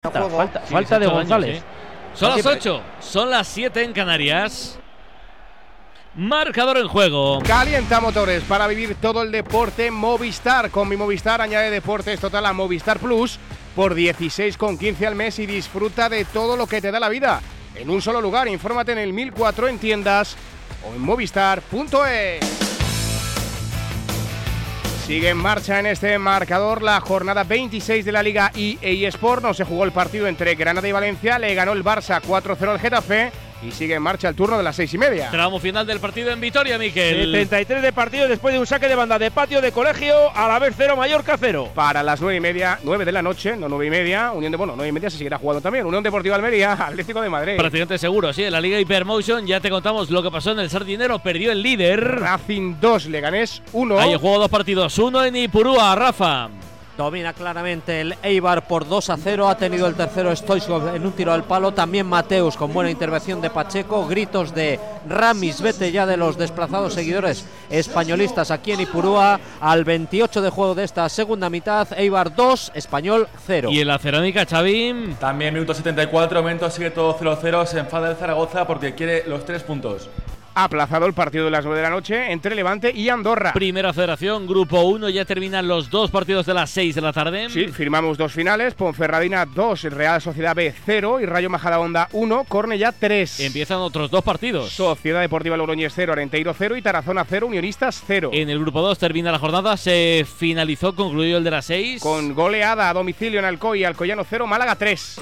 Falta, falta de González. Son las 8, son las 7 en Canarias. Marcador en juego. Calienta motores para vivir todo el deporte Movistar. Con mi Movistar añade deportes total a Movistar Plus por 16,15 al mes y disfruta de todo lo que te da la vida. En un solo lugar, infórmate en el 1004 en tiendas o en movistar.es. Sigue en marcha en este marcador la jornada 26 de la Liga EA Sport. No se jugó el partido entre Granada y Valencia. Le ganó el Barça 4-0 al Getafe y sigue en marcha el turno de las seis y media. Tramo final del partido en Vitoria, Miquel. 73 de partido después de un saque de banda de patio de colegio, a la vez cero, Mallorca cero. Para las nueve y media, nueve de la noche, no nueve y media, Unión de, bueno, nueve y media se seguirá jugando también. Unión Deportiva Almería, Atlético de Madrid. Prácticamente seguro, sí. En la Liga Hypermotion ya te contamos lo que pasó en el Sardinero, perdió el líder. Racing 2, Leganés 1. Ahí jugó dos partidos, uno en Ipurúa, Rafa. Domina claramente el Eibar por 2 a 0. Ha tenido el tercero Stoichkov en un tiro al palo. También Mateus con buena intervención de Pacheco. Gritos de Ramis, vete ya de los desplazados seguidores españolistas aquí en Ipurúa. Al 28 de juego de esta segunda mitad, Eibar 2, Español 0. Y en la cerámica, Chavín. También minuto 74, momento sigue todo 0-0. Se enfada el Zaragoza porque quiere los tres puntos aplazado el partido de las 9 de la noche entre Levante y Andorra. Primera federación, grupo 1, ya terminan los dos partidos de las 6 de la tarde. Sí, firmamos dos finales, Ponferradina 2, Real Sociedad B 0 y Rayo Majadahonda 1, Cornellá 3. Empiezan otros dos partidos. Sociedad Deportiva Logroñés 0, Arenteiro 0 y Tarazona 0, Unionistas 0. En el grupo 2 termina la jornada, se finalizó, concluido el de las 6. Con goleada a domicilio en Alcoy, Alcoyano 0, Málaga 3.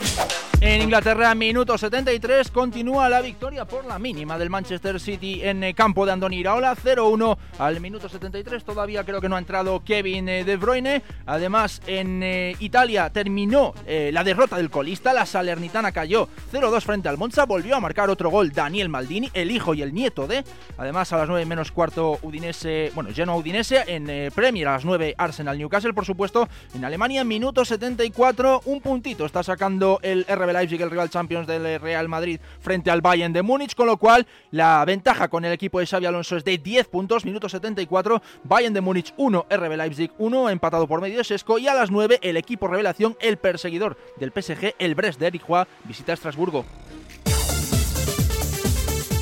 En Inglaterra, minuto 73, continúa la victoria por la mínima del Manchester City en eh, campo de Andoni Iraola, 0-1 al minuto 73. Todavía creo que no ha entrado Kevin eh, De Bruyne. Además, en eh, Italia terminó la derrota del colista. La Salernitana cayó 0-2 frente al Monza. Volvió a marcar otro gol Daniel Maldini, el hijo y el nieto de. Además, a las 9 menos cuarto, Udinese, bueno, Genoa Udinese. En Premier, a las 9, Arsenal Newcastle, por supuesto. En Alemania, minuto 74, un puntito está sacando el RB Leipzig, el rival Champions del Real Madrid, frente al Bayern de Múnich, con lo cual la ventaja con el equipo de Xavi Alonso es de 10 puntos, minuto 74, Bayern de Múnich 1, RB Leipzig 1, empatado por medio de Sesco, y a las 9 el equipo revelación, el perseguidor del PSG, el Brest de Eric visita Estrasburgo.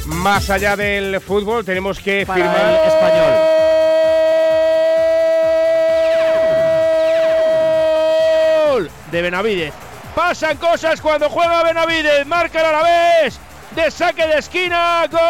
Más allá del fútbol, tenemos que firmar. El español. de Benavides. Pasan cosas cuando juega Benavides. Marcan a la vez. De saque de esquina. Gol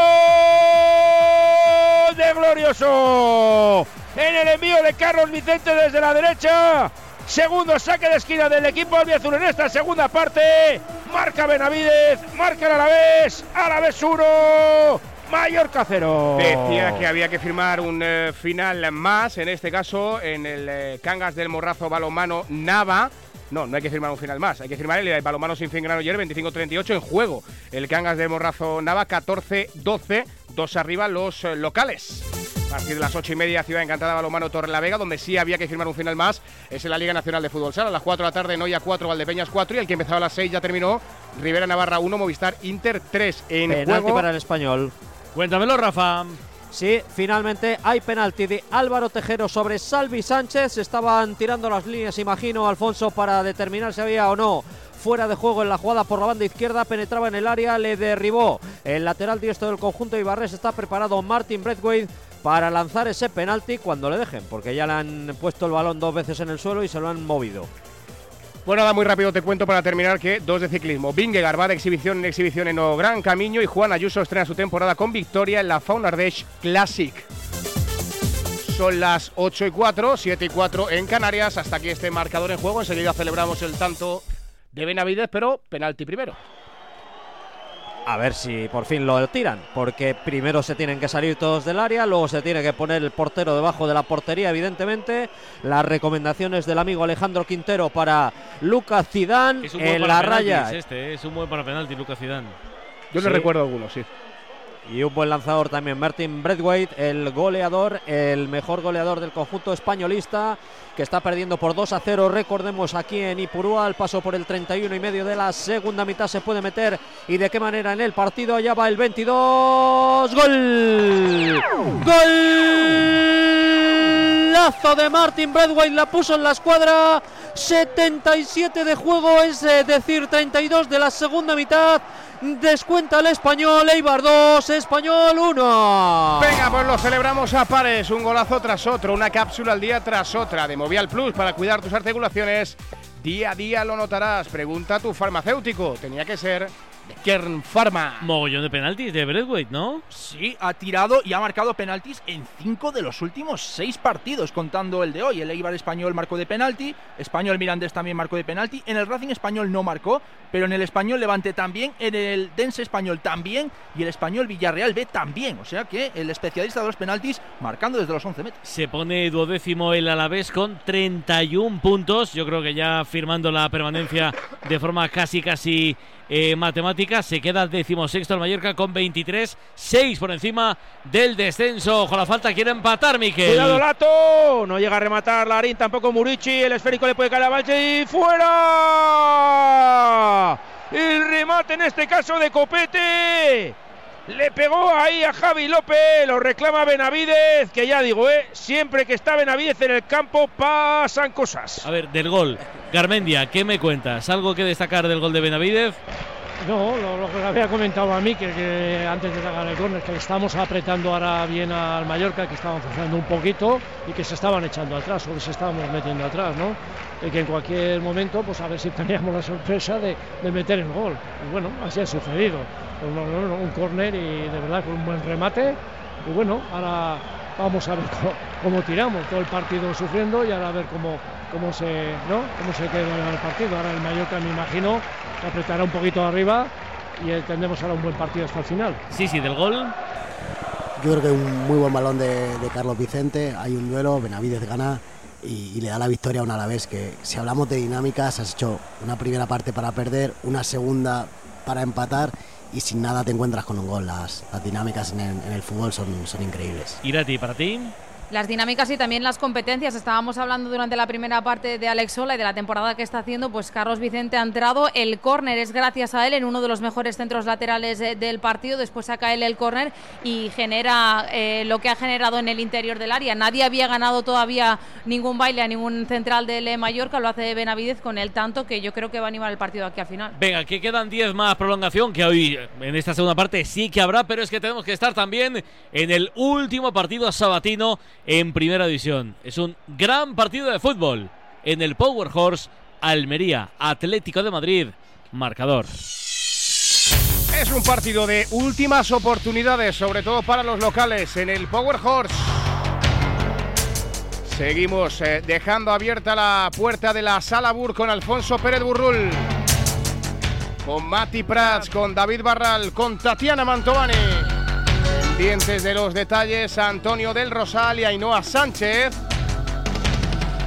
de Glorioso. En el envío de Carlos Vicente desde la derecha. Segundo saque de esquina del equipo albiazul en esta segunda parte. Marca Benavides. Marca a la vez. A la vez uno. Mayor cero. Decía que había que firmar un eh, final más, en este caso en el eh, Cangas del Morrazo Balomano Nava. No, no hay que firmar un final más. Hay que firmar el balomano sin fin grano ayer, 25-38 en juego. El Cangas de Morrazo Nava, 14-12, dos arriba los eh, locales. A partir de las ocho y media, Ciudad Encantada Balomano Torre la Vega, donde sí había que firmar un final más, es en la Liga Nacional de Fútbol Sala. A las 4 de la tarde, Noia 4, Valdepeñas 4 y el que empezaba a las 6 ya terminó. Rivera Navarra 1, Movistar Inter 3 en Penalti juego. para el español. Cuéntamelo, Rafa. Sí, finalmente hay penalti de Álvaro Tejero sobre Salvi Sánchez. Estaban tirando las líneas, imagino, Alfonso, para determinar si había o no fuera de juego en la jugada por la banda izquierda, penetraba en el área, le derribó el lateral diestro del conjunto Ibarres. Está preparado Martin Braithwaite para lanzar ese penalti cuando le dejen, porque ya le han puesto el balón dos veces en el suelo y se lo han movido. Bueno, nada, muy rápido te cuento para terminar que dos de ciclismo. Vingegaard va de exhibición en exhibición en o Gran Camino y Juan Ayuso estrena su temporada con victoria en la Fauna Ardèche Classic. Son las 8 y 4, 7 y 4 en Canarias. Hasta aquí este marcador en juego. Enseguida celebramos el tanto de Benavides, pero penalti primero. A ver si por fin lo tiran, porque primero se tienen que salir todos del área, luego se tiene que poner el portero debajo de la portería, evidentemente. Las recomendaciones del amigo Alejandro Quintero para Lucas Zidane en la raya. Este, es un buen para penalti, Lucas Zidane. Yo no Sí. recuerdo alguno, sí. Y un buen lanzador también, Martin Braithwaite, el goleador, el mejor goleador del conjunto españolista, que está perdiendo por 2 a 0. Recordemos aquí en Ipurúa, el paso por el 31 y medio de la segunda mitad se puede meter. ¿Y de qué manera en el partido? Allá va el 22. ¡Gol! ¡Gol! golazo de Martin Bradway, la puso en la escuadra. 77 de juego, es eh, decir, 32 de la segunda mitad. Descuenta el español, Eibar 2, español 1. Venga, pues lo celebramos a pares, un golazo tras otro, una cápsula al día tras otra de Movial Plus para cuidar tus articulaciones. Día a día lo notarás. Pregunta a tu farmacéutico. Tenía que ser de Kern Pharma. Mogollón de penaltis de Braithwaite, ¿no? Sí, ha tirado y ha marcado penaltis en cinco de los últimos seis partidos, contando el de hoy. El Eibar español marcó de penalti, Español Mirandés también marcó de penalti. En el Racing español no marcó, pero en el Español Levante también, en el Dense español también y el Español Villarreal B también. O sea que el especialista de los penaltis marcando desde los 11 metros. Se pone duodécimo el Alavés con 31 puntos. Yo creo que ya firmando la permanencia de forma casi, casi eh, matemática. Se queda decimosexto el Mallorca con 23, 6 por encima del descenso. Ojo la falta, quiere empatar, Miquel. Cuidado, Lato. No llega a rematar Larín, tampoco Murici. El esférico le puede caer a Valche y fuera. El remate en este caso de Copete. Le pegó ahí a Javi López, lo reclama Benavidez, que ya digo, ¿eh? siempre que está Benavidez en el campo pasan cosas. A ver, del gol. Garmendia, ¿qué me cuentas? ¿Algo que destacar del gol de Benavidez? No, lo, que había comentado a mí, que, antes de sacar el córner, que le estamos apretando ahora bien al Mallorca, que estaban forzando un poquito y que se estaban echando atrás, o que se estábamos metiendo atrás, ¿no? Y que en cualquier momento, pues a ver si teníamos la sorpresa de, meter el gol. Y bueno, así ha sucedido. Pues no, un córner y de verdad con un buen remate. Y bueno, ahora vamos a ver cómo tiramos todo el partido sufriendo y ahora a ver cómo, cómo se ¿no? cómo se queda el partido. Ahora el Mallorca me imagino que apretará un poquito arriba y eh, tendremos ahora un buen partido hasta el final. Sí, sí, del gol. Yo creo que un muy buen balón de, de Carlos Vicente. Hay un duelo, Benavides gana y, y le da la victoria a un Alavés que si hablamos de dinámicas has hecho una primera parte para perder, una segunda para empatar y sin nada te encuentras con un gol. Las, las dinámicas en el, en el fútbol son, son increíbles. Irati, para ti. Las dinámicas y también las competencias. Estábamos hablando durante la primera parte de Alex Sola y de la temporada que está haciendo. Pues Carlos Vicente ha entrado. El córner es gracias a él en uno de los mejores centros laterales eh, del partido. Después saca él el córner y genera eh, lo que ha generado en el interior del área. Nadie había ganado todavía ningún baile a ningún central del eh, Mallorca. Lo hace Benavidez con el tanto que yo creo que va a animar el partido aquí al final. Venga, que quedan 10 más prolongación, que hoy en esta segunda parte sí que habrá, pero es que tenemos que estar también en el último partido sabatino en primera división. Es un gran partido de fútbol en el Power Horse Almería, Atlético de Madrid, marcador. Es un partido de últimas oportunidades, sobre todo para los locales, en el Power Horse. Seguimos eh, dejando abierta la puerta de la Sala Bur con Alfonso Pérez Burrul, con Mati Prats, con David Barral, con Tatiana Mantovani. Pendientes de los detalles, Antonio del Rosal y Ainhoa Sánchez.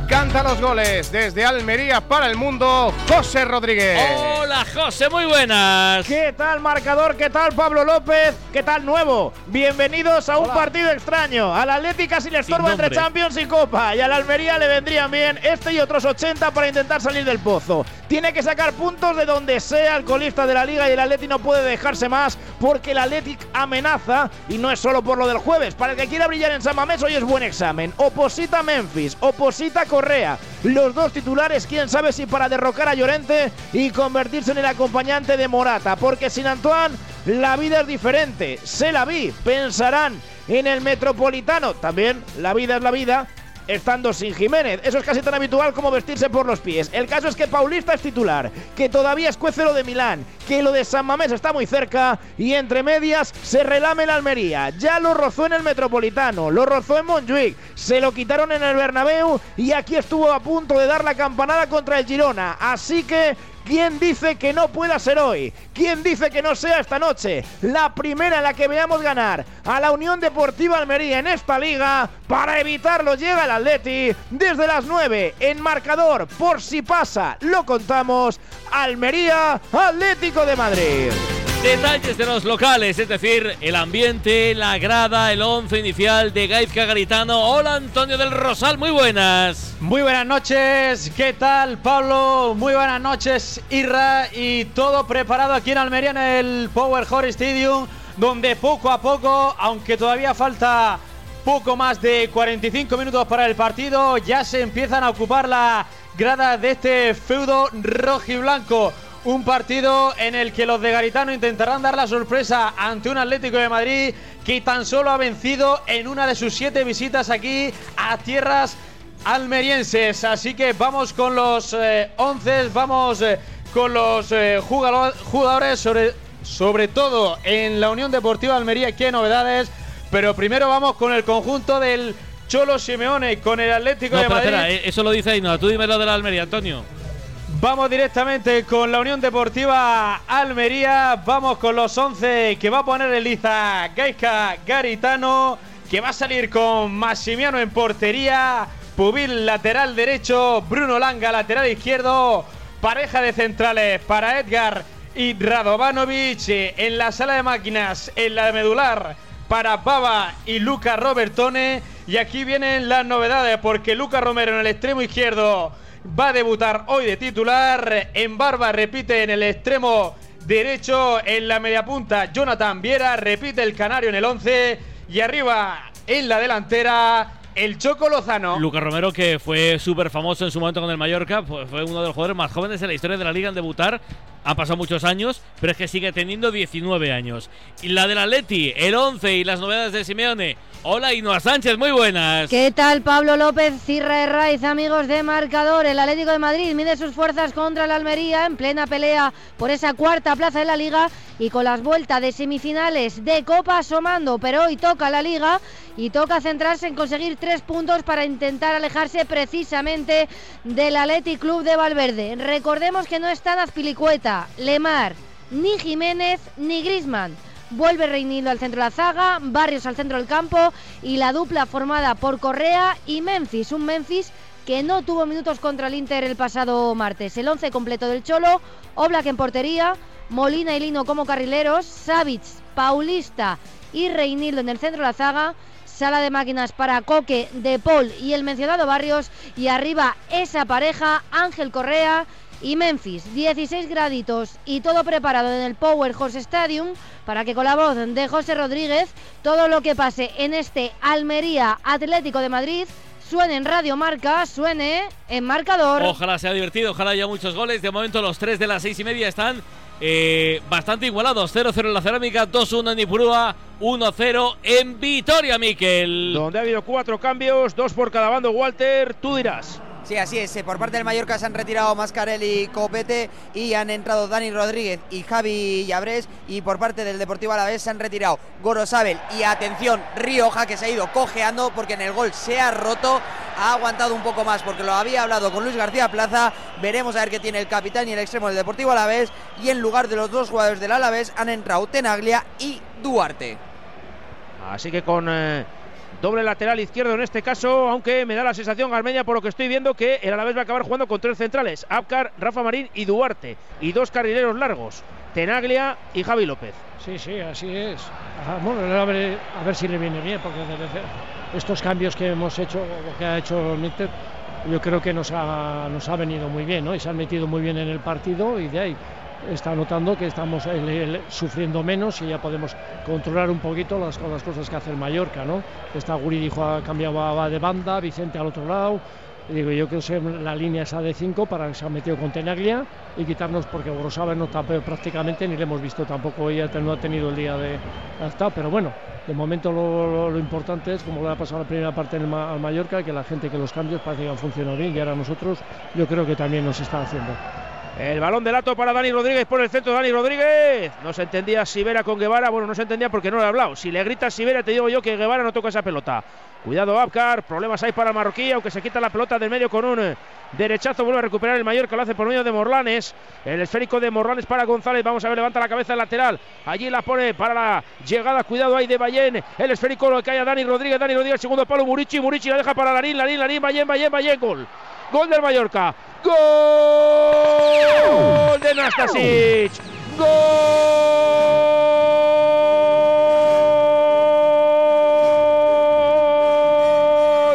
Canta los goles desde Almería para el mundo, José Rodríguez. Hola José, muy buenas. ¿Qué tal marcador? ¿Qué tal Pablo López? ¿Qué tal nuevo? Bienvenidos a un partido extraño. Al Atlética si le estorba entre. Champions y Copa. Y al Almería le vendrían bien este y otros 80 para intentar salir del pozo. Tiene que sacar puntos de donde sea el colista de la liga y el Atleti no puede dejarse más porque el Atlético amenaza y no es solo por lo del jueves. Para el que quiera brillar en San Mamés hoy es buen examen. Oposita Memphis, oposita Correa. Los dos titulares, quién sabe si para derrocar a Llorente y convertirse en el acompañante de Morata. Porque sin Antoine la vida es diferente. Se la vi, pensarán en el Metropolitano. También la vida es la vida estando sin Jiménez. Eso es casi tan habitual como vestirse por los pies. El caso es que Paulista es titular, que todavía escuece lo de Milán, que lo de San Mamés está muy cerca y entre medias se relame la Almería. Ya lo rozó en el Metropolitano, lo rozó en Montjuic, se lo quitaron en el Bernabéu y aquí estuvo a punto de dar la campanada contra el Girona. Así que ¿Quién dice que no pueda ser hoy? ¿Quién dice que no sea esta noche? La primera en la que veamos ganar a la Unión Deportiva Almería en esta liga. Para evitarlo llega el Atleti desde las 9 en marcador. Por si pasa, lo contamos. Almería, Atlético de Madrid. Detalles de los locales, es decir, el ambiente, la grada, el once inicial de Gaizka Garitano. Hola Antonio del Rosal, muy buenas. Muy buenas noches, ¿qué tal Pablo? Muy buenas noches Irra y todo preparado aquí en Almería en el Power Horse Stadium, donde poco a poco, aunque todavía falta poco más de 45 minutos para el partido. Ya se empiezan a ocupar la grada de este feudo rojiblanco. Un partido en el que los de Garitano intentarán dar la sorpresa ante un Atlético de Madrid que tan solo ha vencido en una de sus siete visitas aquí a tierras almerienses. Así que vamos con los 11, eh, vamos eh, con los eh, jugadores, sobre, sobre todo en la Unión Deportiva Almería, qué novedades. Pero primero vamos con el conjunto del Cholo Simeone, con el Atlético de Madrid. Espera, eso lo dice Ainhoa, tú dime lo de la Almería, Antonio. Vamos directamente con la Unión Deportiva Almería. Vamos con los 11 que va a poner Eliza Gaisca Garitano. Que va a salir con Massimiano en portería. Pubil lateral derecho. Bruno Langa lateral izquierdo. Pareja de centrales para Edgar y Radovanovic. En la sala de máquinas, en la medular, para Baba y Luca Robertone. Y aquí vienen las novedades porque Luca Romero en el extremo izquierdo va a debutar hoy de titular. En Barba repite en el extremo derecho. En la media punta, Jonathan Viera repite el canario en el 11. Y arriba en la delantera. El Choco Lozano. Lucas Romero, que fue súper famoso en su momento con el Mallorca, fue uno de los jugadores más jóvenes en la historia de la liga en debutar. Han pasado muchos años, pero es que sigue teniendo 19 años. Y la del Atleti, el 11 y las novedades de Simeone. Hola, Inoa Sánchez, muy buenas. ¿Qué tal, Pablo López, Cirra Raiz, amigos de Marcador? El Atlético de Madrid mide sus fuerzas contra el Almería en plena pelea por esa cuarta plaza de la Liga y con las vueltas de semifinales de Copa asomando, pero hoy toca la Liga y toca centrarse en conseguir tres puntos para intentar alejarse precisamente del Athletic Club de Valverde. Recordemos que no están Azpilicueta, Lemar, ni Jiménez ni Grisman. Vuelve Reinildo al centro de la zaga, Barrios al centro del campo y la dupla formada por Correa y Memphis. Un Memphis que no tuvo minutos contra el Inter el pasado martes. El once completo del Cholo, Oblak en portería, Molina y Lino como carrileros, Savic, Paulista y Reinildo en el centro de la zaga, sala de máquinas para Coque, De Paul y el mencionado Barrios y arriba esa pareja Ángel Correa y Memphis, 16 graditos y todo preparado en el Power Horse Stadium para que con la voz de José Rodríguez todo lo que pase en este Almería Atlético de Madrid suene en Radio Marca, suene en marcador. Ojalá sea divertido, ojalá haya muchos goles. De momento los tres de las seis y media están eh, bastante igualados. 0-0 en la cerámica, 2-1 en Ipurúa, 1-0 en Vitoria, Miquel. Donde ha habido cuatro cambios, dos por cada bando, Walter, tú dirás. Sí, así es. Eh, por parte del Mallorca se han retirado Mascarelli y Copete y han entrado Dani Rodríguez y Javi Llabrés. Y por parte del Deportivo Alavés se han retirado Gorosabel y atención, Rioja que se ha ido cojeando porque en el gol se ha roto. Ha aguantado un poco más porque lo había hablado con Luis García Plaza. Veremos a ver qué tiene el capitán y el extremo del Deportivo Alavés. Y en lugar de los dos jugadores del Alavés han entrado Tenaglia y Duarte. Así que con. Eh, Doble lateral izquierdo en este caso, aunque me da la sensación, Armeña, por lo que estoy viendo, que el Alavés va a acabar jugando con tres centrales: Abkar, Rafa Marín y Duarte. Y dos carrileros largos: Tenaglia y Javi López. Sí, sí, así es. bueno, a ver, a ver si le viene bien, porque estos cambios que hemos hecho, o que ha hecho Mitter, yo creo que nos ha, nos ha venido muy bien, ¿no? Y se han metido muy bien en el partido y de ahí está notando que estamos sufriendo menos y ya podemos controlar un poquito las, las cosas que hace el Mallorca, ¿no? Está Guri dijo ha cambiado de banda, Vicente al otro lado. digo, yo creo que la línea esa de 5 para que se ha metido con Tenaglia y quitarnos porque Borosaba no está prácticamente ni le hemos visto tampoco, ella no ha tenido el día de estar, pero bueno, de momento lo, importante es, como le ha pasado la primera parte en al Mallorca, que la gente que los cambios parece que han funcionado bien y ahora nosotros yo creo que también nos está haciendo. El balón de lato para Dani Rodríguez por el centro. Dani Rodríguez. No se entendía Sibera con Guevara. Bueno, no se entendía porque no le ha hablado. Si le grita Sibera, te digo yo que Guevara no toca esa pelota. Cuidado, Abkar. Problemas hay para el marroquí, aunque se quita la pelota del medio con un derechazo. Vuelve a recuperar el Mallorca. Lo hace por medio de Morlanes. El esférico de Morlanes para González. Vamos a ver, levanta la cabeza lateral. Allí la pone para la llegada. Cuidado ahí de Ballén. El esférico lo cae a Dani Rodríguez. Dani Rodríguez, segundo palo. Murici. Murici la deja para Larín. Larín, Larín. Ballén, Ballén, Ballén. Gol. Gol del Mallorca. Gol de Nastasic. Gol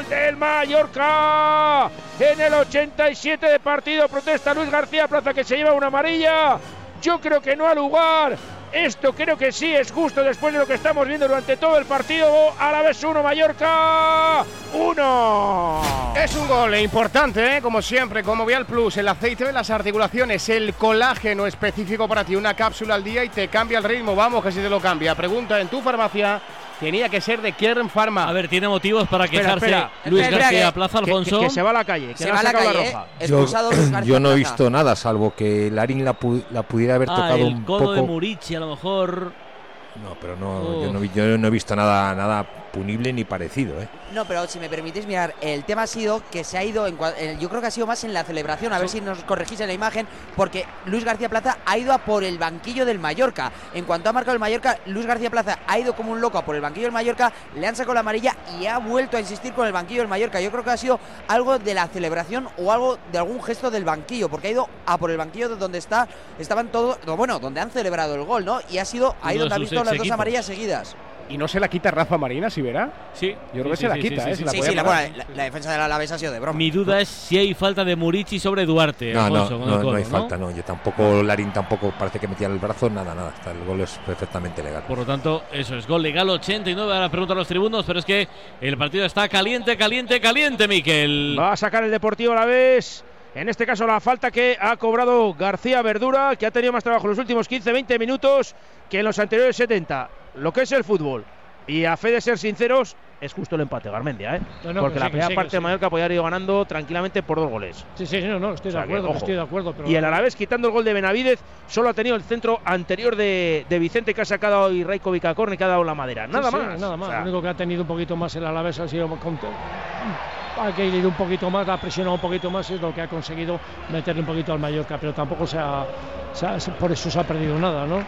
del Mallorca. En el 87 de partido protesta Luis García Plaza que se lleva una amarilla. Yo creo que no ha lugar Esto creo que sí es justo después de lo que estamos viendo durante todo el partido. Vez 1 Mallorca 1. Es un gol importante, ¿eh? como siempre, como Vial Plus, el aceite de las articulaciones, el colágeno específico para ti, una cápsula al día y te cambia el ritmo. Vamos, que si te lo cambia. Pregunta en tu farmacia. Tenía que ser de Kern Pharma. A ver, tiene motivos para Espera, quejarse espera. Luis Espera, García que- Plaza Alfonso. que- que se va a la calle, que Se va a la calle, la ¿eh? roja. Yo, yo no he visto nada, salvo que Larín la, pu- la pudiera haber ah, tocado el un codo poco. de Murici, a lo mejor. No, pero no, yo, no, vi- yo no he visto nada, nada punible ni parecido. ¿eh? No, pero si me permitís mirar, el tema ha sido que se ha ido, en, yo creo que ha sido más en la celebración, a ver si nos corregís en la imagen, porque Luis García Plaza ha ido a por el banquillo del Mallorca. En cuanto ha marcado el Mallorca, Luis García Plaza ha ido como un loco a por el banquillo del Mallorca, le han sacado la amarilla y ha vuelto a insistir con el banquillo del Mallorca. Yo creo que ha sido algo de la celebración o algo de algún gesto del banquillo, porque ha ido a por el banquillo de donde está, estaban todos, no, bueno, donde han celebrado el gol, ¿no? Y ha sido ha sus visto las dos amarillas seguidas. Y no se la quita Rafa Marina, si verá. Sí. Yo creo que sí, se la quita, sí, ¿eh? sí, Sí, la, la- la defensa del Alavés ha sido de broma. Mi duda es si hay falta de Murici sobre Duarte. No, no, Alfonso, no, no hay falta, no. Yo tampoco, Larín tampoco parece que metía el brazo, nada, nada. Está, el gol es perfectamente legal. Por lo tanto, eso es gol legal 89. Ahora preguntan los tribunos, pero es que el partido está caliente, caliente, caliente, Miquel. Va a sacar el Deportivo a la vez. En este caso, la falta que ha cobrado García Verdura, que ha tenido más trabajo en los últimos 15-20 minutos que en los anteriores 70. Lo que es el fútbol. Y a fe de ser sinceros, es justo el empate, Garmendia, ¿eh? No, no, Porque que la sí, primera sí, parte sí. de Mallorca podía haber ido ganando tranquilamente por dos goles. Sí, sí, no, no, estoy O sea de acuerdo, estoy de acuerdo. Pero Y el Alavés, quitando el gol de Benavidez, solo ha tenido el centro anterior de, de Vicente que ha sacado hoy Raikovic a córner, que ha dado la madera. Nada más. Nada más. O sea, Lo único que ha tenido un poquito más el Alavés ha sido. con- Hay que ir un poquito más, la ha presionado un poquito más y es lo que ha conseguido meterle un poquito al Mallorca, pero tampoco se ha, se ha- por eso se ha perdido nada, ¿no?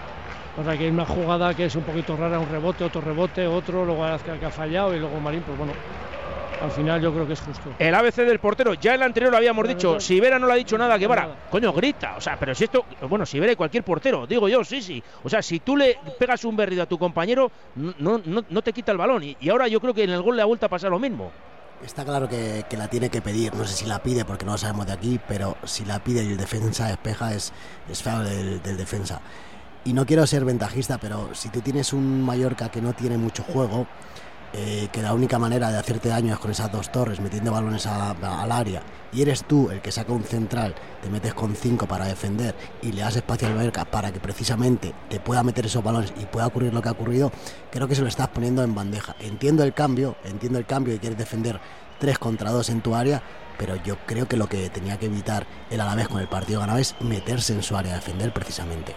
O sea que hay una jugada que es un poquito rara, un rebote, otro rebote, otro, luego Azcar que ha fallado y luego Marín, pues bueno, al final yo creo que es justo. El ABC del portero, ya el anterior lo habíamos dicho. no- Si Vera no le ha dicho nada, Guevara, Nada. coño, grita. O sea, pero si esto, bueno, si Vera y cualquier portero, digo yo, sí, sí. O sea, si tú le pegas un berrido a tu compañero, no, no, no- no te quita el balón. Y, y ahora yo creo que en el gol le ha vuelto a pasar lo mismo. Está claro que, que la tiene que pedir. No sé si la pide porque no lo sabemos de aquí, pero si la pide y el defensa despeja es, es feo del, del defensa. Y no quiero ser ventajista, pero si tú tienes un Mallorca que no tiene mucho juego, eh, que la única manera de hacerte daño es con esas dos torres, metiendo balones al área, y eres tú el que saca un central, te metes con cinco para defender y le das espacio al Mallorca para que precisamente te pueda meter esos balones y pueda ocurrir lo que ha ocurrido, creo que se lo estás poniendo en bandeja. Entiendo el cambio, entiendo el cambio y quieres defender tres contra dos en tu área, pero yo creo que lo que tenía que evitar el Alavés con el partido ganado es meterse en su área defender precisamente.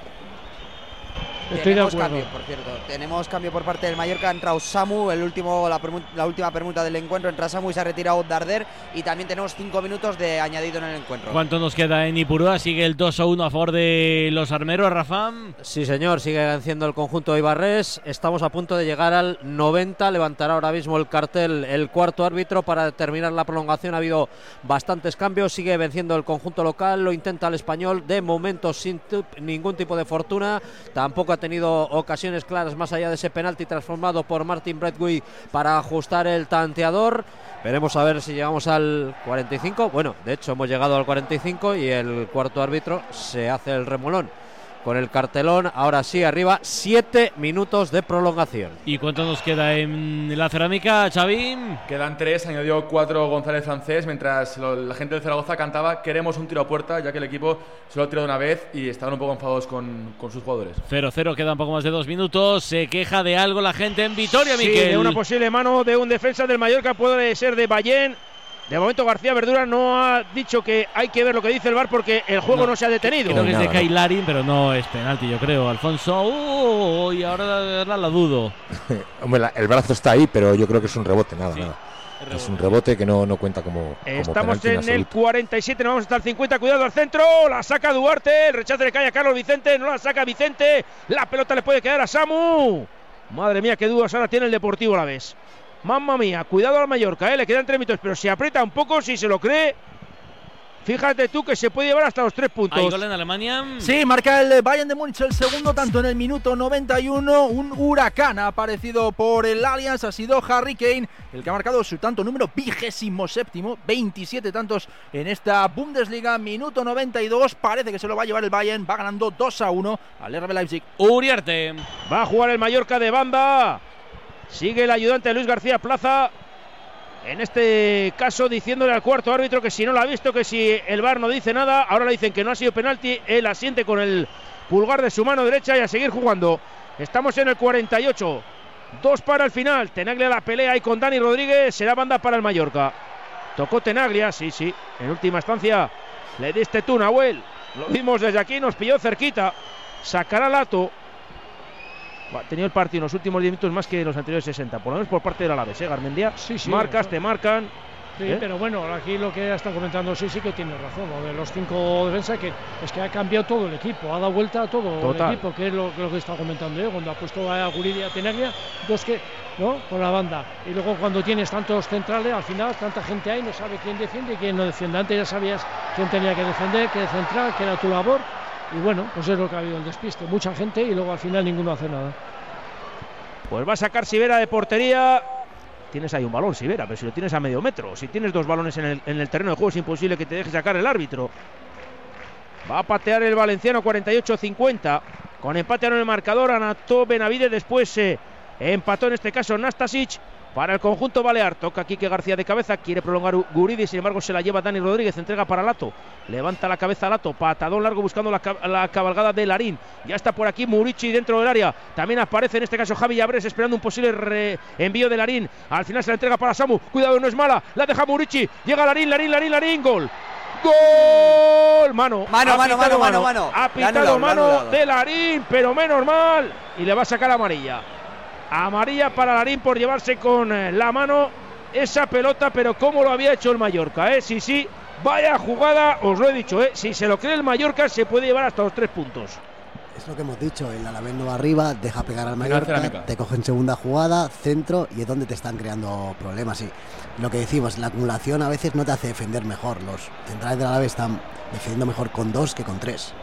Estoy de Tenemos acuerdo. cambio, por cierto. Tenemos cambio por parte del Mallorca. Ha entrado Samu, el último, la, la última permuta del encuentro. Entra Samu y se ha retirado Darder. Y también tenemos cinco minutos de añadido en el encuentro. ¿Cuánto nos queda en Ipurúa? Sigue el 2 a 1 a favor de los armeros, Rafam. Sí, señor, sigue venciendo el conjunto de Ibarres. Estamos a punto de llegar al 90. Levantará ahora mismo el cartel el cuarto árbitro para terminar la prolongación. Ha habido bastantes cambios. Sigue venciendo el conjunto local. Lo intenta el español. De momento sin ningún tipo de fortuna. Tampoco ha tenido ocasiones claras más allá de ese penalti transformado por Martin Bradway para ajustar el tanteador. Veremos a ver si llegamos al 45. Bueno, de hecho hemos llegado al 45 y el cuarto árbitro se hace el remolón con el cartelón. Ahora sí, arriba, siete minutos de prolongación. ¿Y cuánto nos queda en la cerámica, Chavín? Quedan tres, añadió cuatro González Francés, mientras lo- la gente de Zaragoza cantaba queremos un tiro a puerta, ya que el equipo solo ha tirado una vez y estaban un poco enfadados con, con sus jugadores. 0-0, queda un poco más de dos minutos. Se queja de algo la gente en Vitoria, Sí, Miquel. de una posible mano de un defensa del Mallorca, puede ser de Ballén. De momento García Verdura no ha dicho que hay que ver lo que dice el VAR porque el juego no, se ha detenido. Creo que es de no. Kai Larin, pero no es penalti, yo creo. Alfonso, uh, y ahora, ahora la dudo. Hombre, la- el brazo está ahí, pero yo creo que es un rebote, nada, Sí, nada. es Es un rebote que no, no cuenta como, Estamos en el absoluto. 47, nos vamos hasta el 50. Cuidado al centro. La saca Duarte. El rechazo le cae a Carlos Vicente. No la saca Vicente. La pelota le puede quedar a Samu. Madre mía, qué dudas ahora tiene el Deportivo a la vez. Mamma mía, cuidado al Mallorca, ¿eh? le quedan tres minutos, pero se aprieta un poco si se lo cree. Fíjate tú que se puede llevar hasta los tres puntos. ¿Hay gol en Alemania? Sí, marca el Bayern de Múnich el segundo tanto en el minuto 91. Un huracán ha aparecido por el Allianz. Ha sido Harry Kane el que ha marcado su tanto número vigésimo séptimo. 27 tantos en esta Bundesliga. Minuto 92. Parece que se lo va a llevar el Bayern. Va ganando 2 a 1 al RB Leipzig. Uriarte. Va a jugar el Mallorca de banda. Sigue el ayudante Luis García Plaza. En este caso, diciéndole al cuarto árbitro que si no lo ha visto, que si el VAR no dice nada, ahora le dicen que no ha sido penalti, él asiente con el pulgar de su mano derecha y a seguir jugando. Estamos en el 48. Dos para el final. Tenaglia la pelea ahí con Dani Rodríguez. Será banda para el Mallorca. Tocó Tenaglia, sí, sí. En última instancia le diste tú, Nahuel. Lo vimos desde aquí, nos pilló cerquita. Sacará Lato. Tenido el partido en los últimos 10 minutos más que los anteriores 60, por lo menos por parte del Alavés, ¿eh, Garmendia? Sí, sí. Marcas, te marcan. Sí, ¿eh? pero bueno, aquí lo que está comentando sí, sí que tiene razón. Lo de los cinco defensas, que es que ha cambiado todo el equipo, ha dado vuelta a todo Total. el equipo, que es lo, lo que está comentando yo, cuando ha puesto a Guridi y a Tenaglia, dos que, ¿no? Con la banda. Y luego cuando tienes tantos centrales, al final tanta gente hay, no sabe quién defiende y quién no defiende. Antes ya sabías quién tenía que defender, qué central, que era tu labor. Y bueno, pues es lo que ha habido el despiste. Mucha gente y luego al final ninguno hace nada. Pues va a sacar Sivera de portería. Tienes ahí un balón, Sivera, pero si lo tienes a medio metro, si tienes dos balones en el, en el terreno de juego, es imposible que te deje sacar el árbitro. Va a patear el valenciano 48-50. Con empate en el marcador, anotó Benavide. Después eh, empató en este caso Nastasic. Para el conjunto balear, toca Quique García de cabeza, quiere prolongar Guridi, sin embargo se la lleva Dani Rodríguez, entrega para Lato, levanta la cabeza Lato, patadón largo buscando la, la cabalgada de Larín, ya está por aquí Murici dentro del área, también aparece en este caso Javi Abres esperando un posible envío de Larín, al final se la entrega para Samu, cuidado no es mala, la deja Murici, llega Larín, Larín, Larín, Larín, gol. Gol, mano, Mano, mano, mano, mano, mano. ha pitado mano de Larín, pero menos mal, y le va a sacar amarilla. Amarilla para Larín por llevarse con eh, la mano esa pelota, pero como lo había hecho el Mallorca, ¿eh? Sí, sí, vaya jugada, os lo he dicho, ¿eh? Si se lo cree el Mallorca, se puede llevar hasta los tres puntos. Es lo que hemos dicho, el Alavés no va arriba, deja pegar al Mallorca, te cogen segunda jugada, centro y es donde te están creando problemas. Y lo que decimos, la acumulación a veces no te hace defender mejor. Los centrales del Alavés están defendiendo mejor con dos que con tres.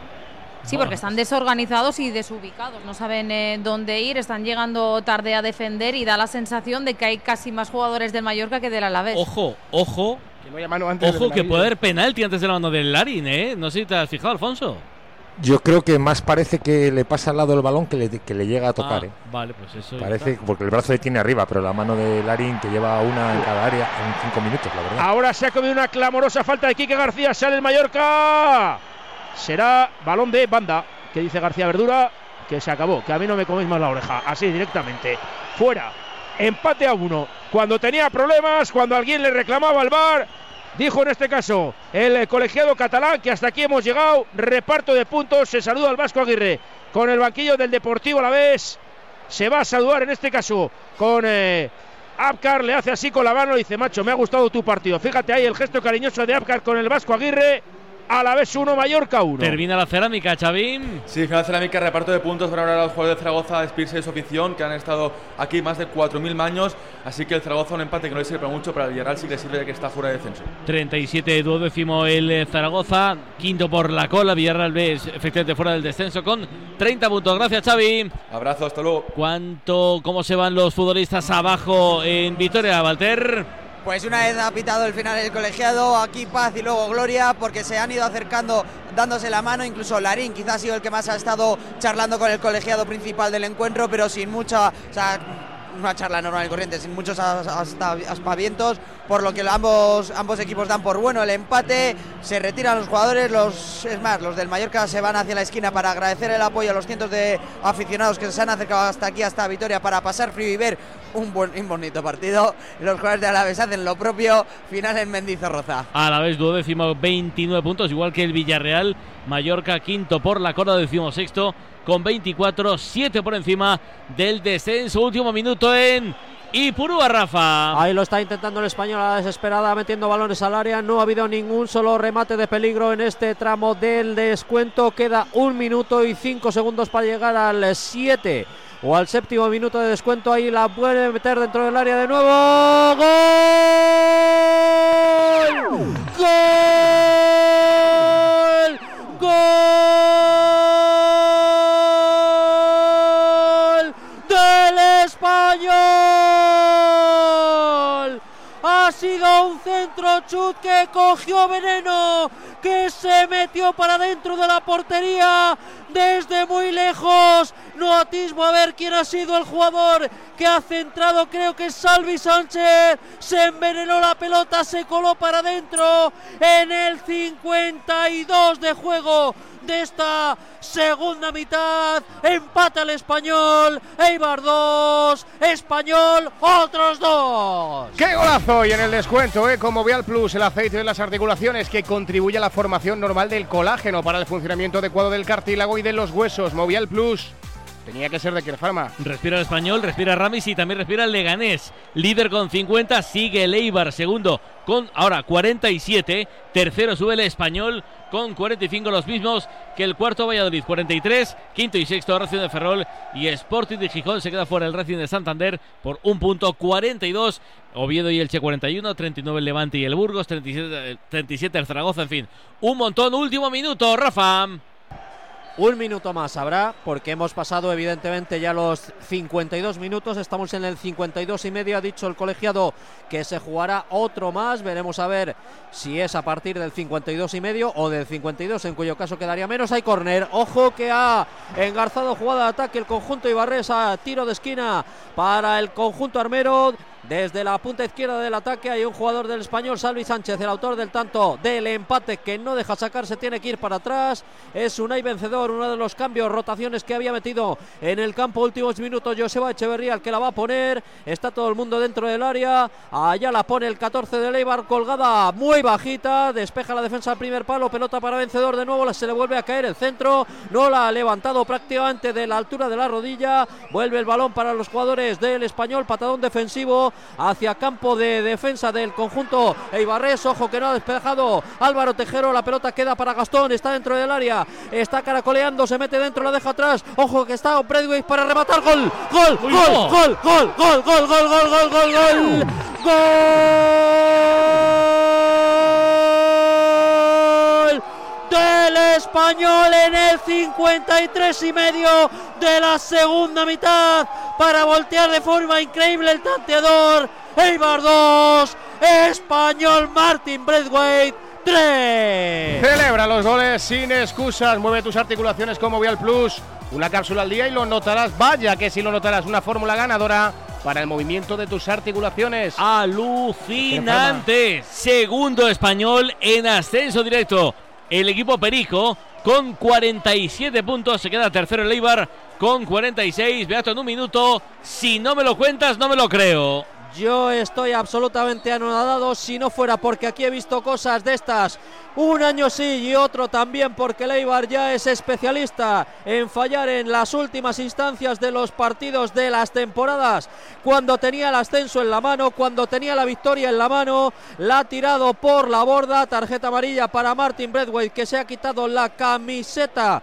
Sí, porque están desorganizados y desubicados, no saben eh, dónde ir, están llegando tarde a defender y da la sensación de que hay casi más jugadores del Mallorca que del Alavés. Ojo, ojo. Que no haya mano antes de Ojo que puede haber penalti antes de la mano del Larin, ¿eh? No sé si te has fijado, Alfonso. Yo creo que más parece que le pasa al lado del balón que le, que le llega a tocar. Ah, ¿eh? Vale, pues eso. Parece está. porque el brazo le tiene arriba, pero la mano de Larín que lleva una en cada área en cinco minutos, la verdad. Ahora se ha comido una clamorosa falta de Quique García, sale el Mallorca. Será balón de banda, que dice García Verdura, que se acabó, que a mí no me coméis más la oreja, así directamente. Fuera, empate a uno. Cuando tenía problemas, cuando alguien le reclamaba al bar, dijo en este caso el colegiado catalán que hasta aquí hemos llegado, reparto de puntos, se saluda al Vasco Aguirre con el banquillo del Deportivo a la vez. Se va a saludar en este caso con eh, Abkar, le hace así con la mano y dice, macho, me ha gustado tu partido. Fíjate ahí el gesto cariñoso de Abkar con el Vasco Aguirre. A la vez uno, Mallorca uno. Termina la cerámica, Chavín. Sí, final cerámica, reparto de puntos para ahora los jugadores de Zaragoza, despedirse de su afición, que han estado aquí más de 4.000 años. Así que el Zaragoza un empate que no le sirve mucho, pero al Villarreal sí que le sirve de que está fuera de descenso. 37 duodécimo el eh, Zaragoza, quinto por la cola, Villarreal B es efectivamente fuera del descenso con 30 puntos. Gracias, Xavi. Abrazo, hasta luego. ¿Cuánto, cómo se van los futbolistas abajo en Vitoria, Walter? Pues una vez ha pitado el final el colegiado, aquí paz y luego gloria, porque se han ido acercando, dándose la mano, incluso Larín quizás ha sido el que más ha estado charlando con el colegiado principal del encuentro, pero sin mucha, una charla normal y corriente, sin muchos aspavientos, por lo que ambos, equipos dan por bueno el empate, se retiran los jugadores, los, es más, los del Mallorca se van hacia la esquina para agradecer el apoyo a los cientos de aficionados que se han acercado hasta aquí, hasta Vitoria, para pasar frío y ver un, buen, un bonito partido. Los jugadores de Alaves hacen lo propio, final en Mendizorroza. A la vez duodécimo 29 puntos, igual que el Villarreal. Mallorca quinto por la cola, decimosexto con 24, 7 por encima del descenso. Último minuto en Ipurúa, Rafa. Ahí lo está intentando el español a la desesperada, metiendo balones al área. No ha habido ningún solo remate de peligro en este tramo del descuento. Queda un minuto y cinco segundos para llegar al 7 o al séptimo minuto de descuento. Ahí la puede meter dentro del área de nuevo. ¡Gol! ¡Gol! sido un centro chut que cogió veneno, que se metió para dentro de la portería desde muy lejos no atismo a ver quién ha sido el jugador que ha centrado, creo que es Salvi Sánchez. Se envenenó la pelota, se coló para adentro en el 52 de juego de esta segunda mitad. Empata el español. Eibar 2, español otros dos. ¡Qué golazo! Y en el descuento, ¿eh? con Movial Plus, el aceite de las articulaciones que contribuye a la formación normal del colágeno para el funcionamiento adecuado del cartílago y de los huesos. Movial Plus. Tenía que ser de Kierfarma. Respira el español, respira Ramis y también respira el Leganés. Líder con 50, sigue el Eibar, segundo con ahora 47. Tercero sube el español con 45 los mismos que el cuarto Valladolid, 43. Quinto y sexto Racing de Ferrol y Sporting de Gijón se queda fuera el Racing de Santander por un punto 42. Oviedo y Elche 41, 39 el Levante y el Burgos, 37, 37 el Zaragoza, en fin. Un montón, último minuto, Rafa. Un minuto más habrá, porque hemos pasado evidentemente ya los 52 minutos, estamos en el 52 y medio, ha dicho el colegiado que se jugará otro más, veremos a ver si es a partir del 52 y medio o del 52, en cuyo caso quedaría menos, hay córner, ojo que ha engarzado jugada de ataque el conjunto Ibarres a tiro de esquina para el conjunto armero, desde la punta izquierda del ataque hay un jugador del español, Salvi Sánchez, el autor del tanto del empate que no deja sacarse, tiene que ir para atrás. Es un ahí vencedor, uno de los cambios, rotaciones que había metido en el campo últimos minutos. Joseba Echeverría, el que la va a poner. Está todo el mundo dentro del área. Allá la pone el 14 de Leibar, colgada muy bajita. Despeja la defensa al primer palo, pelota para vencedor. De nuevo se le vuelve a caer el centro. No la ha levantado prácticamente de la altura de la rodilla. Vuelve el balón para los jugadores del español, patadón defensivo hacia campo de defensa del conjunto Eibarres. Ojo que no ha despejado Álvaro Tejero. La pelota queda para Gastón. Está dentro del área. Está caracoleando. Se mete dentro. La deja atrás. Ojo que está Bradway para rematar. Gol. Gol. Gol. Gol. Gol. Gol. Gol. Gol. Gol. Gol. Gol. Gol. Gol del español en el 53 y medio de la segunda mitad para voltear de forma increíble el tanteador. Eibar 2, español Martin Braithwaite 3. Celebra los goles sin excusas. Mueve tus articulaciones con Movial Plus. Una cápsula al día y lo notarás. Vaya que si lo notarás. Una fórmula ganadora para el movimiento de tus articulaciones. Alucinante. Segundo español en ascenso directo. El equipo Perico con 47 puntos. Se queda tercero el Eibar con 46. Beato en un minuto. Si no me lo cuentas, no me lo creo. Yo estoy absolutamente anonadado si no fuera porque aquí he visto cosas de estas. Un año sí y otro también porque Leibar ya es especialista en fallar en las últimas instancias de los partidos de las temporadas. Cuando tenía el ascenso en la mano, cuando tenía la victoria en la mano, la ha tirado por la borda. Tarjeta amarilla para Martin Bradway que se ha quitado la camiseta.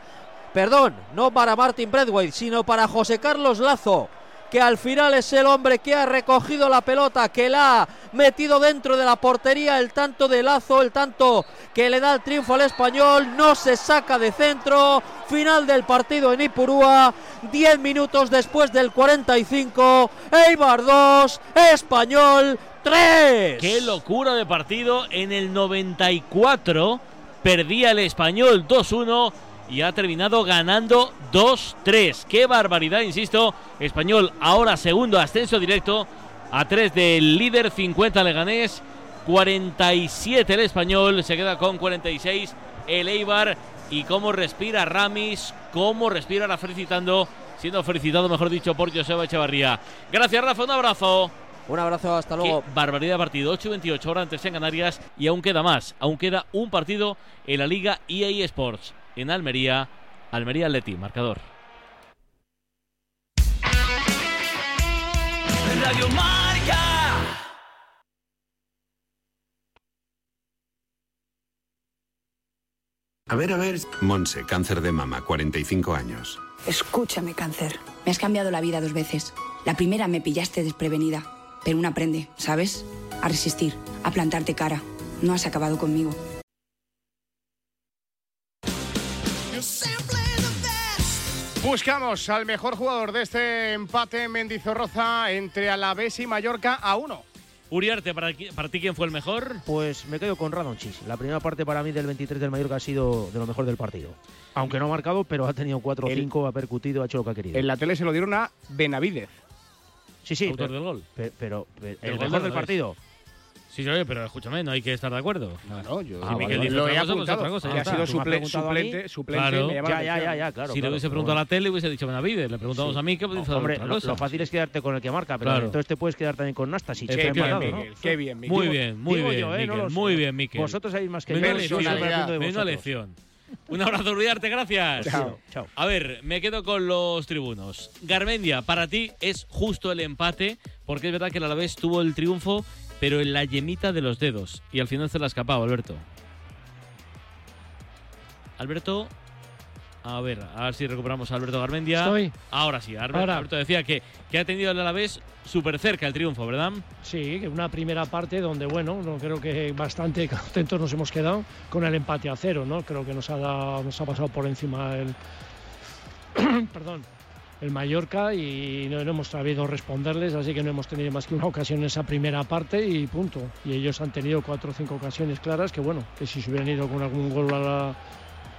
Perdón, no para Martin Bradway, sino para José Carlos Lazo que al final es el hombre que ha recogido la pelota, que la ha metido dentro de la portería, el tanto de Lazo, el tanto que le da el triunfo al español, no se saca de centro, final del partido en Ipurúa, 10 minutos después del 45, Eibar 2, español 3. Qué locura de partido en el 94, perdía el español 2-1 y ha terminado ganando 2-3. Qué barbaridad, insisto. Español ahora segundo ascenso directo a 3 del líder 50 Leganés. 47 el español, se queda con 46 el Eibar. Y cómo respira Ramis, cómo respira felicitando, siendo felicitado, mejor dicho, por Joseba Echevarría. Gracias, Rafa, un abrazo. Un abrazo, hasta luego. Qué barbaridad de partido, 8-28 ahora antes en Canarias y aún queda más, aún queda un partido en la Liga EA Sports en Almería, Almería Atleti, marcador. Radio Marca. A ver, a ver. Monse, cáncer de mama, 45 años. Escúchame, cáncer. Me has cambiado la vida dos veces. La primera me pillaste desprevenida, pero una aprende, ¿sabes? A resistir, a plantarte cara. No has acabado conmigo. Buscamos al mejor jugador de este empate en Mendizorroza entre Alavés y Mallorca a uno. Uriarte, ¿para, ti quién fue el mejor? Pues me quedo con Radonchis. La primera parte para mí del 23 del Mallorca ha sido de lo mejor del partido. Aunque no ha marcado, pero ha tenido 4 o El- 5, ha percutido, ha hecho lo que ha querido. En la tele se lo dieron a Benavidez. sí, sí, Autor pero, del gol. pe- pero, pe- El mejor del partido. Sí, oye, pero escúchame, no hay que estar de acuerdo. Claro, yo Si Miquel vale, dice lo otra he cosa, pues apuntado. otra cosa, que ya ha sido suple- suplente, suplente Claro. me Ya, ya, ya, ya, claro. si le claro, hubiese pero preguntado a la tele, hubiese dicho Benavides. Le preguntamos a mí, que dice Hombre, otra lo, cosa. lo fácil es quedarte con el que marca, pero Claro. entonces te puedes quedar también con Nastasic. Qué bien, ¿no? Miguel, qué bien, Miguel. Muy bien, muy digo bien, yo, ¿eh? No muy bien, Miquel. Vosotros sabéis más que yo, menuda lección. Un abrazo, Uriarte, gracias. Chao. Chao. A ver, me quedo con los tribunos. Garmendia, para ti es justo el empate, porque es verdad que el Alavés tuvo el triunfo, pero en la yemita de los dedos. Y al final se la ha escapado, Alberto. Alberto, a ver, a ver si recuperamos a Alberto Garmendia. Estoy. Ahora sí, Alberto, Ahora. Alberto decía que, que ha tenido el Alavés súper cerca el triunfo, ¿verdad? Sí, que una primera parte donde, bueno, no creo que bastante contentos nos hemos quedado con el empate a cero, ¿no? Creo que nos ha, dado- nos ha pasado por encima el, perdón, el Mallorca y no, no hemos sabido responderles, así que no hemos tenido más que una ocasión en esa primera parte y punto. Y ellos han tenido cuatro o cinco ocasiones claras que, bueno, que si se hubieran ido con algún gol a la-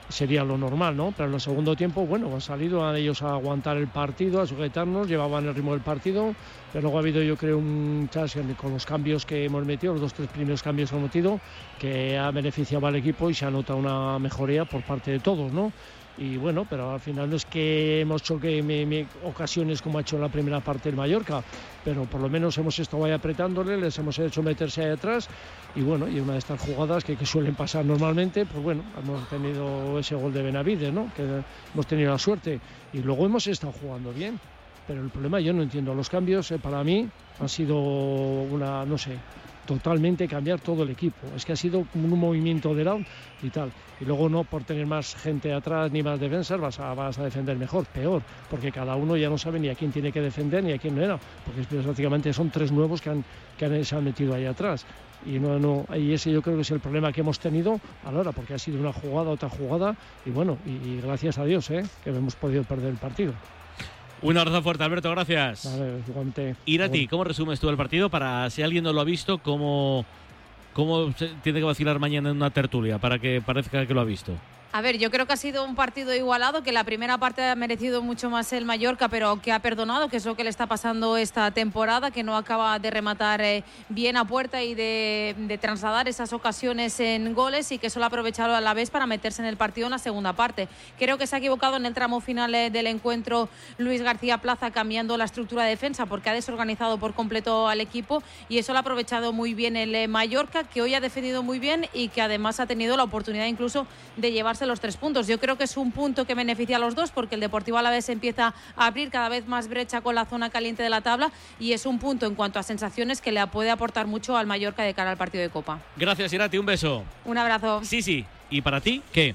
sería lo normal, ¿no? Pero en el segundo tiempo, bueno, han salido a ellos a aguantar el partido, a sujetarnos, llevaban el ritmo del partido, pero luego ha habido, yo creo, un chance con los cambios que hemos metido, los dos, tres primeros cambios que hemos metido, que ha beneficiado al equipo y se ha una mejoría por parte de todos, ¿no? Y bueno, pero al final no es que hemos hecho que me- me- ocasiones como ha hecho la primera parte el Mallorca, pero por lo menos hemos estado ahí apretándole, les hemos hecho meterse ahí atrás y bueno, y una de estas jugadas que, que suelen pasar normalmente, pues bueno, hemos tenido ese gol de Benavides, ¿no? Que hemos tenido la suerte y luego hemos estado jugando bien. Pero el problema yo no entiendo. Los cambios eh, para mí han sido una, no sé, totalmente cambiar todo el equipo. Es que ha sido un movimiento de lado y tal. Y luego no por tener más gente atrás ni más defensas vas a, vas a defender mejor, peor, porque cada uno ya no sabe ni a quién tiene que defender ni a quién no era, porque prácticamente son tres nuevos que, han, que han- se han metido ahí atrás. Y no, no, y ese yo creo que es el problema que hemos tenido a la hora, porque ha sido una jugada, otra jugada, y bueno, y, y gracias a Dios, ¿eh? que hemos podido perder el partido. Un abrazo fuerte, Alberto, gracias. Vale. Irati, ¿cómo resumes tú el partido? Para si alguien no lo ha visto, ¿cómo, cómo se tiene que vacilar mañana en una tertulia para que parezca que lo ha visto? A ver, yo creo que ha sido un partido igualado, que la primera parte ha merecido mucho más el Mallorca, pero que ha perdonado, que es lo que le está pasando esta temporada, que no acaba de rematar eh, bien a puerta y de, de trasladar esas ocasiones en goles y que solo ha aprovechado a la vez para meterse en el partido en la segunda parte. Creo que se ha equivocado en el tramo final eh, del encuentro Luis García Plaza cambiando la estructura de defensa porque ha desorganizado por completo al equipo y eso lo ha aprovechado muy bien el eh, Mallorca, que hoy ha defendido muy bien y que además ha tenido la oportunidad incluso de llevarse los tres puntos. Yo creo que es un punto que beneficia a los dos porque el Deportivo Alavés empieza a abrir cada vez más brecha con la zona caliente de la tabla y es un punto en cuanto a sensaciones que le puede aportar mucho al Mallorca de cara al partido de Copa. Gracias, Irati, un beso. Un abrazo. Sí, sí. ¿Y para ti qué?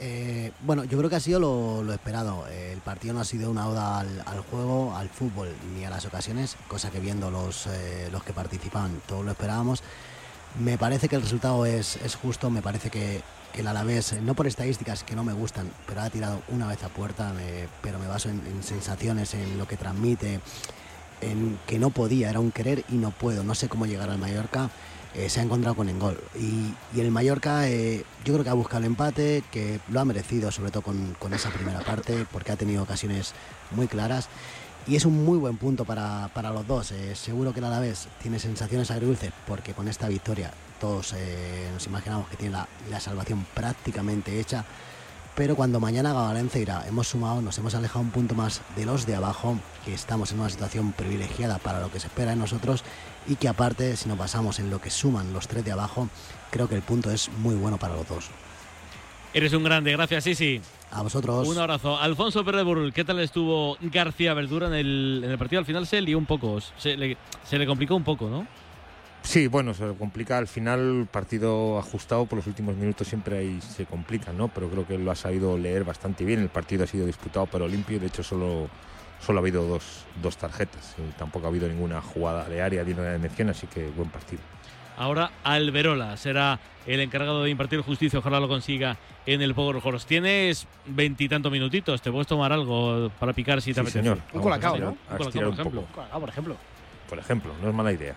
Eh, bueno, yo creo que ha sido lo, lo esperado. Eh, el partido no ha sido una oda al, al juego, al fútbol ni a las ocasiones, cosa que viendo los, eh, los que participan todos lo esperábamos. Me parece que el resultado es, es justo, me parece que, que el Alavés, no por estadísticas que no me gustan, pero ha tirado una vez a puerta, pero me baso en, en sensaciones, en lo que transmite, en que no podía, era un querer y no puedo, no sé cómo llegar al Mallorca, eh, se ha encontrado con el gol. Y, y el Mallorca eh, yo creo que ha buscado el empate, que lo ha merecido, sobre todo con, con esa primera parte, porque ha tenido ocasiones muy claras. Y es un muy buen punto para, para los dos. Eh, seguro que el Alavés tiene sensaciones agridulces, porque con esta victoria todos eh, nos imaginamos que tiene la, la salvación prácticamente hecha. Pero cuando mañana Valencia irá, hemos sumado, nos hemos alejado un punto más de los de abajo, que estamos en una situación privilegiada para lo que se espera de nosotros y que aparte, si nos basamos en lo que suman los tres de abajo, creo que el punto es muy bueno para los dos. Eres un grande, gracias, sí. A vosotros. Un abrazo. Alfonso Pérez Burul, ¿qué tal estuvo García Verdura en el, en el partido? Al final se lió un poco, se le, se le complicó un poco, ¿no? Sí, bueno, se complica al final, el partido ajustado por los últimos minutos siempre ahí se complica, ¿no? Pero creo que lo ha sabido leer bastante bien. El partido ha sido disputado pero limpio, de hecho solo, solo ha habido dos, dos tarjetas. Y tampoco ha habido ninguna jugada de área digna de mención, así que buen partido. Ahora Alberola será el encargado de impartir justicia, ojalá lo consiga en el Power Horse. Tienes veintitantos minutitos, te puedes tomar algo para picar si te Sí, apetece. señor. Un colacao, ¿no? Un colacao, por ejemplo. Por ejemplo. Por ejemplo, no es mala idea.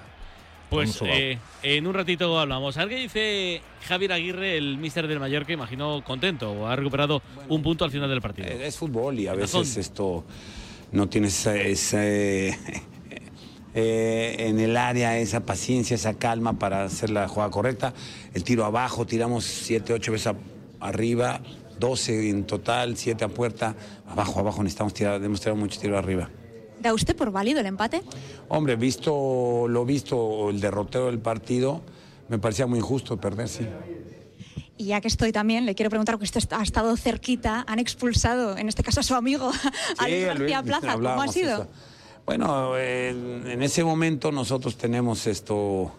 Pues eh, en un ratito hablamos. A ver qué dice Javier Aguirre, el míster del Mallorca, imagino contento, o ha recuperado un punto al final del partido. Eh, Es fútbol y a veces esto no tienes ese, ese, eh, en el área esa paciencia, esa calma para hacer la jugada correcta. El tiro abajo, tiramos 7, 8 veces a- arriba, 12 en total, 7 a puerta. Abajo, abajo necesitamos tirar, hemos tirado mucho tiro arriba. ¿Da usted por válido el empate? Hombre, visto lo visto, el derrotero del partido, me parecía muy injusto perder, sí. Y ya que estoy también, le quiero preguntar, porque usted ha estado cerquita, han expulsado, en este caso a su amigo, a Luis García Plaza. ¿Cómo ha sido? eso. Bueno, en, en ese momento nosotros tenemos esto,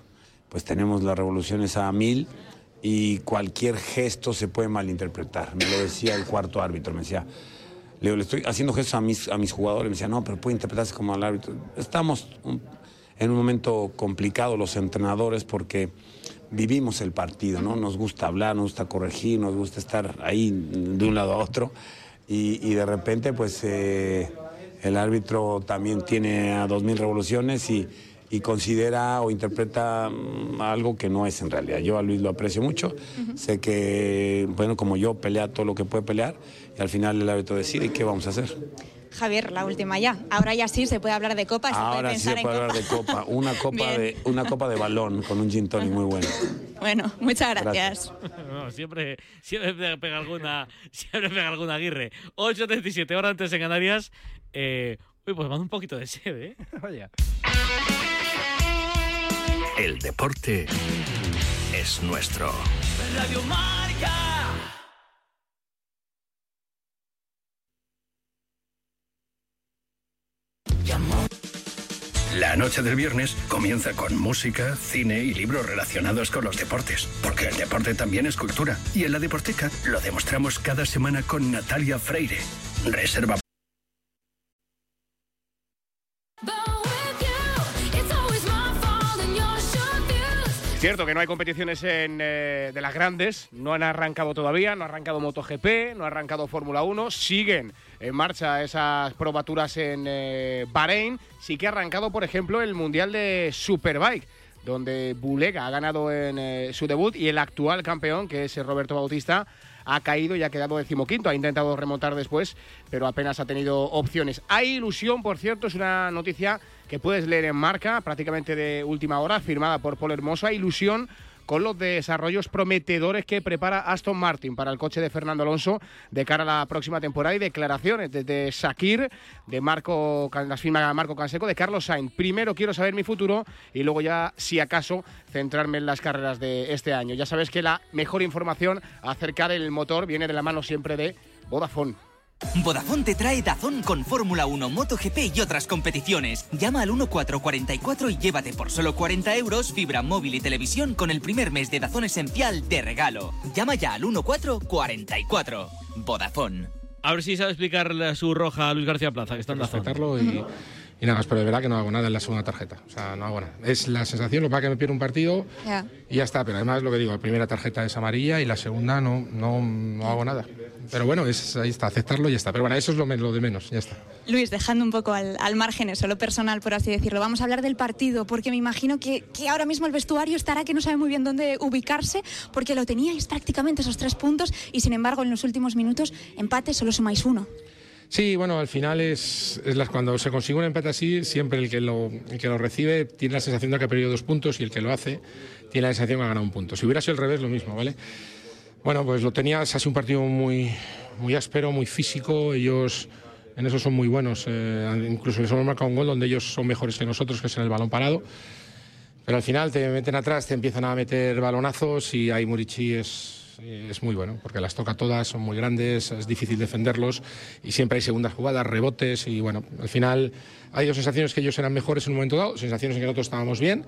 pues tenemos las revoluciones a mil y cualquier gesto se puede malinterpretar. Me lo decía el cuarto árbitro, me decía, le, digo, le estoy haciendo gestos a mis, a mis jugadores, me decía, no, pero puede interpretarse como al árbitro. Estamos un- en un momento complicado los entrenadores porque vivimos el partido, ¿no? Nos gusta hablar, nos gusta corregir, nos gusta estar ahí de un lado a otro y, y de repente pues eh, el árbitro también tiene a 2.000 revoluciones y, y considera o interpreta mm, algo que no es en realidad. Yo a Luis lo aprecio mucho, sé que, bueno, como yo, pelea todo lo que puede pelear y al final el árbitro decide ¿y qué vamos a hacer. Javier, la última ya. Ahora ya sí se puede hablar de copa, se puede Ahora sí se puede copa. hablar de copa, una copa de, una copa de balón con un gin tonic muy bueno. Bueno, muchas gracias. No, siempre, siempre pega alguna, siempre pega alguna Aguirre. 8.37 horas antes en Canarias. Eh, uy, pues manda un poquito de sed, ¿eh? Vaya. El deporte es nuestro. Radio Marca. La noche del viernes comienza con música, cine y libros relacionados con los deportes, porque el deporte también es cultura. Y en la Deporteca lo demostramos cada semana con Natalia Freire. Reserva Cierto que no hay competiciones en, eh, de las grandes, no han arrancado todavía, no ha arrancado MotoGP, no ha arrancado Fórmula 1, siguen en marcha esas probaturas en eh, Bahrein, sí que ha arrancado, por ejemplo, el Mundial de Superbike, donde Bulega ha ganado en eh, su debut y el actual campeón, que es Roberto Bautista, ha caído y ha quedado decimoquinto. Ha intentado remontar después, pero apenas ha tenido opciones. Hay ilusión, por cierto, es una noticia que puedes leer en marca, prácticamente de última hora, firmada por Paul Hermoso. Hay ilusión con los desarrollos prometedores que prepara Aston Martin para el coche de Fernando Alonso de cara a la próxima temporada y declaraciones desde Shakir, de Marco, las firmas de Marco Canseco, de Carlos Sainz. Primero quiero saber mi futuro y luego ya, si acaso, centrarme en las carreras de este año. Ya sabes que la mejor información acerca del motor viene de la mano siempre de Vodafone. Vodafone te trae Dazón con Fórmula 1, MotoGP y otras competiciones. Llama al 1444 y llévate por solo 40 euros fibra móvil y televisión con el primer mes de Dazón Esencial de regalo. Llama ya al 1444. Vodafone. A ver si sabe explicar la- su roja a Luis García Plaza, que está en respetarlo y, y nada más, pero de verdad que no hago nada en la segunda tarjeta. O sea, no hago nada. Es la sensación, lo que pasa que me pierdo un partido y ya está. Pero además lo que digo, la primera tarjeta es amarilla y la segunda no, no, no hago nada. Pero bueno, es, ahí está, aceptarlo y ya está. Pero bueno, eso es lo, lo de menos, ya está. Luis, dejando un poco al, al margen eso, lo personal, por así decirlo, vamos a hablar del partido, porque me imagino que, que ahora mismo el vestuario estará que no sabe muy bien dónde ubicarse, porque lo teníais prácticamente esos tres puntos y sin embargo en los últimos minutos, empate, solo sumáis uno. Sí, bueno, al final es, es las- cuando se consigue un empate así, siempre el que, lo, que lo recibe tiene la sensación de que ha perdido dos puntos y el que lo hace tiene la sensación de que ha ganado un punto. Si hubiera sido al revés, lo mismo, ¿vale? Bueno, pues lo tenías, ha sido un partido muy, muy áspero, muy físico. Ellos en eso son muy buenos. eh, incluso les hemos marcado un gol donde ellos son mejores que nosotros, que es en el balón parado. Pero al final te meten atrás, te empiezan a meter balonazos y ahí Murici es, es muy bueno, porque las toca todas, son muy grandes, es difícil defenderlos y siempre hay segundas jugadas, rebotes y bueno, al final hay dos sensaciones que ellos eran mejores en un momento dado, sensaciones en que nosotros estábamos bien.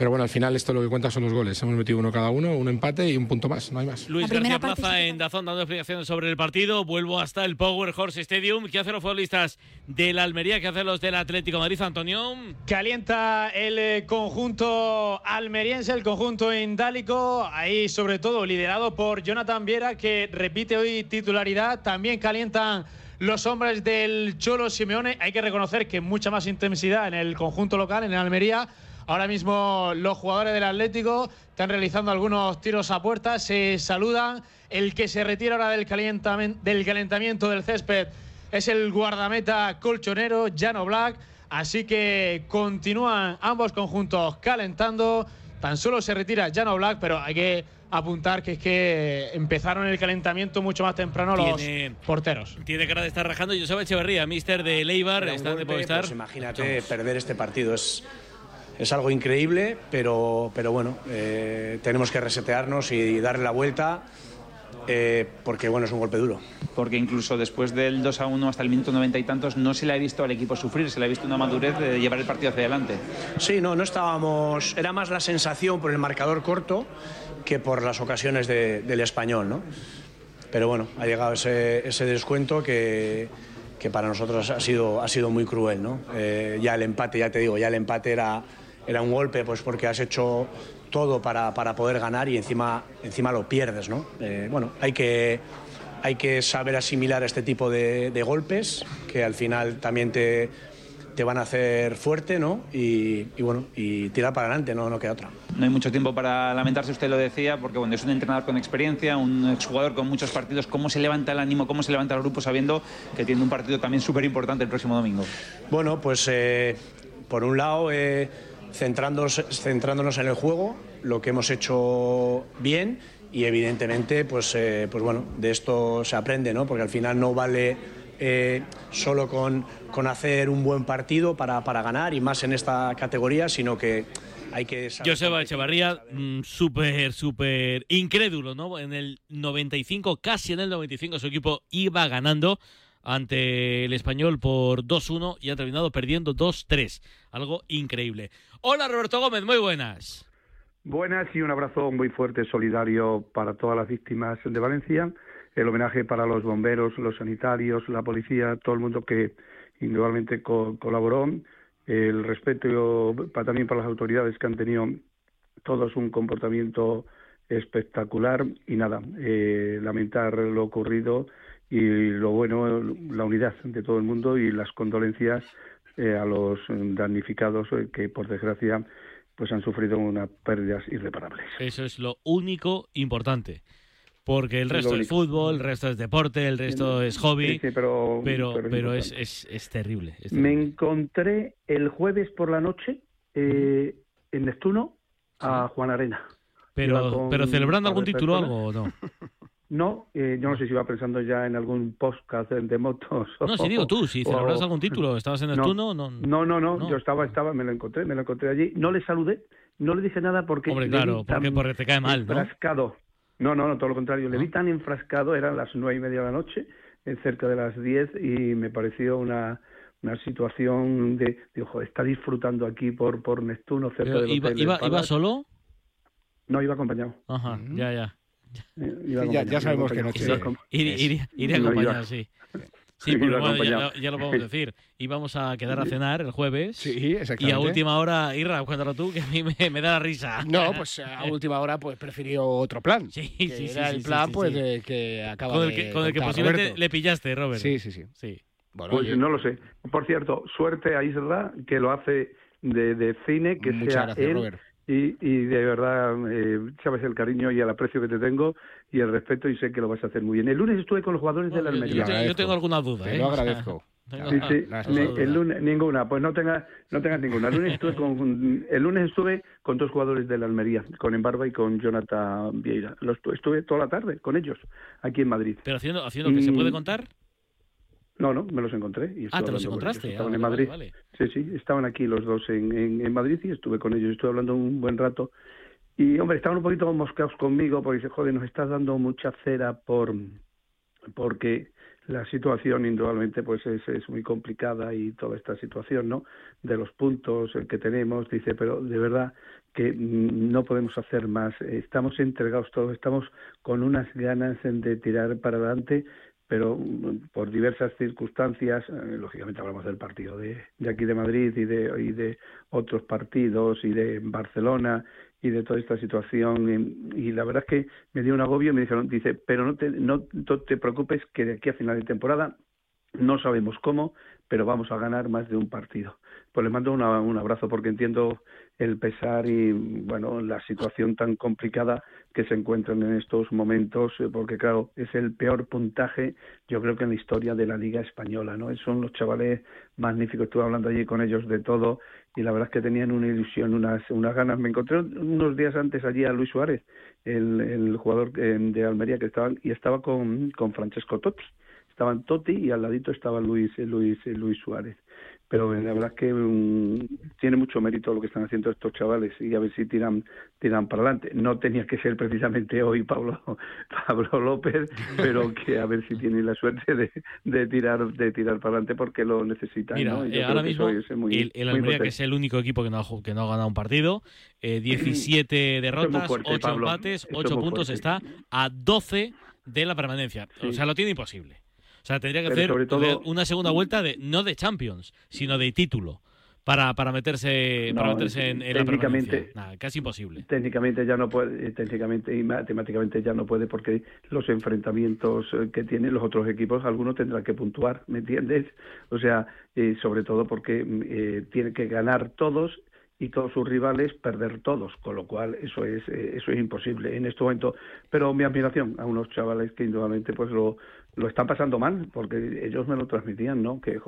Pero bueno, al final esto lo que cuenta son los goles. Hemos metido uno cada uno, un empate y un punto más, no hay más. Luis García Plaza en Dazón dando explicaciones sobre el partido. Vuelvo hasta el Power Horse Stadium. ¿Qué hacen los futbolistas del Almería? ¿Qué hacen los del Atlético de Madrid, Antonio? Calienta el eh, conjunto almeriense, el conjunto indálico, ahí sobre todo liderado por Jonathan Viera, que repite hoy titularidad. También calientan los hombres del Cholo Simeone. Hay que reconocer que mucha más intensidad en el conjunto local, en el Almería. Ahora mismo los jugadores del Atlético están realizando algunos tiros a puerta, se saludan. El que se retira ahora del, del calentamiento del césped es el guardameta colchonero Jano Black. Así que continúan ambos conjuntos calentando. Tan solo se retira Jano Black, pero hay que apuntar que es que empezaron el calentamiento mucho más temprano los porteros. Tiene cara de estar rajando Joseba Echeverría, mister de Leibar, está de Movistar. pues imagínate perder este partido es, es algo increíble, pero, pero bueno, eh, tenemos que resetearnos y darle la vuelta eh, porque bueno, es un golpe duro. Porque incluso después del 2 a 1 hasta el minuto 90 y tantos no se le ha visto al equipo sufrir, se le ha visto una madurez de llevar el partido hacia adelante. Sí, no, no estábamos. Era más la sensación por el marcador corto que por las ocasiones de- del español, ¿no? Pero bueno, ha llegado ese, ese descuento que, que para nosotros ha sido, ha sido muy cruel, ¿no? Eh, ya el empate, ya te digo, ya el empate era, era un golpe, pues porque has hecho todo para, para poder ganar y encima, encima lo pierdes, ¿no? Eh, bueno, hay que, hay que saber asimilar este tipo de, de golpes que al final también te, te van a hacer fuerte, ¿no? Y, y bueno, y tirar para adelante, no, no queda otra. No hay mucho tiempo para lamentarse, usted lo decía, porque bueno, es un entrenador con experiencia, un exjugador con muchos partidos. ¿Cómo se levanta el ánimo, cómo se levanta el grupo sabiendo que tiene un partido también súper importante el próximo domingo? Bueno, pues eh, por un lado, eh, centrándonos, centrándonos en el juego, lo que hemos hecho bien y evidentemente, pues, eh, pues bueno, de esto se aprende, ¿no? Porque al final no vale eh, solo con, con hacer un buen partido para, para ganar y más en esta categoría, sino que hay que saber Joseba Echevarría, mm, súper, súper incrédulo, ¿no? En el 95, casi en el 95, su equipo iba ganando ante el español por 2-1 y ha terminado perdiendo 2-3. Algo increíble. Hola Roberto Gómez, muy buenas. Buenas y un abrazo muy fuerte, solidario para todas las víctimas de Valencia. El homenaje para los bomberos, los sanitarios, la policía, todo el mundo que indudablemente co- colaboró. El respeto para, también para las autoridades que han tenido todos un comportamiento espectacular. Y nada, eh, lamentar lo ocurrido y lo bueno, la unidad de todo el mundo y las condolencias eh, a los damnificados eh, que por desgracia pues han sufrido unas pérdidas irreparables. Eso es lo único importante. Porque el resto es fútbol, el resto es deporte, el resto es hobby. Sí, sí, pero- pero, pero es pero es, es, es terrible. es Me terrible. encontré el jueves por la noche eh, en Neptuno a Juan Arena. Pero, con pero celebrando algún título o algo o no. No, eh, yo no sé si iba pensando ya en algún podcast de, de motos. No, si digo tú, si o- celebras algún título, estabas en No. Neptuno, no. No, no, no, No. yo estaba, estaba, me lo encontré, me lo encontré allí. No le saludé, no le dije nada porque Hombre, le vi claro, porque, tan porque te cae mal, ¿no? enfrascado. No, no, no, todo lo contrario. Le vi tan enfrascado, eran las nueve y media de la noche, eh, cerca de las diez, y me pareció una, una situación de, de ojo, está disfrutando aquí por, por Neptuno, cerca Pero del iba, iba. ¿Iba solo? No, iba acompañado. Ajá, ya, ya. Iba Sí, ya- sabemos que Sí, Iba acom- iría, iría- iría No, acompañado, sí. Sí, pero bueno, ya, ya lo podemos decir. Íbamos a quedar a cenar el jueves. Sí, Y a exactamente. última hora, Irra, cuéntalo tú, que a mí me, me da la risa. No, pues a última hora pues prefirió otro plan. Sí, que sí, sí, era sí, el sí, plan sí, pues sí. de que acaba Con el de que, con el que posiblemente Roberto. le pillaste, Robert. Sí, sí, sí. Sí. Bueno, Pues oye, no lo sé. Por cierto, suerte a Isra, que lo hace de, de cine, que Muchas sea gracias, él. Robert. Y, y de verdad, eh, sabes el cariño y el aprecio que te tengo y el respeto y sé que lo vas a hacer muy bien. El lunes estuve con los jugadores de la Yo, Almería. te- yo tengo alguna duda, Te ¿eh? lo agradezco. tengo Sí, sí, el lunes, ninguna, pues no tengas no tengas ninguna. El lunes, estuve con, el lunes estuve con dos jugadores de la Almería, con Embarba y con Jonathan Vieira. Los, estu- estuve toda la tarde con ellos, aquí en Madrid. Pero haciendo, haciendo que se Y- puede contar. No, no, me los encontré. Y Ah, te los encontraste. Ah, Estaban en vale, Madrid. vale, Sí, sí, estaban aquí los dos en, en, en Madrid y estuve con ellos. Estuve hablando un buen rato. Y, hombre, estaban un poquito mosqueados conmigo porque dice, joder, nos estás dando mucha cera por porque la situación indudablemente pues es, es muy complicada y toda esta situación, ¿no? De los puntos que tenemos, dice, pero de verdad que no podemos hacer más. Estamos entregados todos, estamos con unas ganas de tirar para adelante, pero mm, por diversas circunstancias, eh, lógicamente hablamos del partido de, aquí de Madrid y de, y de otros partidos y de Barcelona y de toda esta situación y, la verdad es que me dio un agobio y me dijeron dice pero no te no, no te preocupes que de aquí a final de temporada no sabemos cómo, pero vamos a ganar más de un partido. Pues le mando un abrazo porque entiendo el pesar y bueno la situación tan complicada que se encuentran en estos momentos eh, porque claro es el peor puntaje yo creo que en la historia de la liga española no son los chavales magníficos. Estuve hablando allí con ellos de todo y la verdad es que tenían una ilusión unas unas ganas. Me encontré unos días antes allí a Luis Suárez el, el jugador eh, de Almería que estaba y estaba con, con Francesco Totti. Estaban Totti y al ladito estaba Luis Luis Luis Suárez pero la verdad es que mm, tiene mucho mérito lo que están haciendo estos chavales y a ver si tiran tiran para adelante no tenía que ser precisamente hoy Pablo Pablo López pero que a ver si tienen la suerte de, de tirar de tirar para adelante porque lo necesitan Mira, ¿no? Eh, ahora mismo eso es muy- el, el muy Almería, que es el único equipo que no ha, que no ha ganado un partido, eh, 17 derrotas, fuerte, 8 Pablo. empates, Eso es 8 muy puntos, fuerte. está a 12 de la permanencia. O sea, lo tiene imposible. O sea, tendría que Pero hacer todo- una segunda vuelta de no de Champions, sino de título para, para meterse, para No, meterse en, en la técnicamente-. Nada, casi imposible. técnicamente ya no puede eh, técnicamente y matemáticamente ya no puede porque los enfrentamientos eh, que tienen los otros equipos algunos tendrán que puntuar me entiendes o sea eh, sobre todo porque mm, eh, tiene que ganar todos y todos sus rivales perder todos con lo cual eso es eh, eso es imposible en este momento pero mi admiración a unos chavales que indudablemente pues lo lo están pasando mal porque ellos me lo transmitían no que,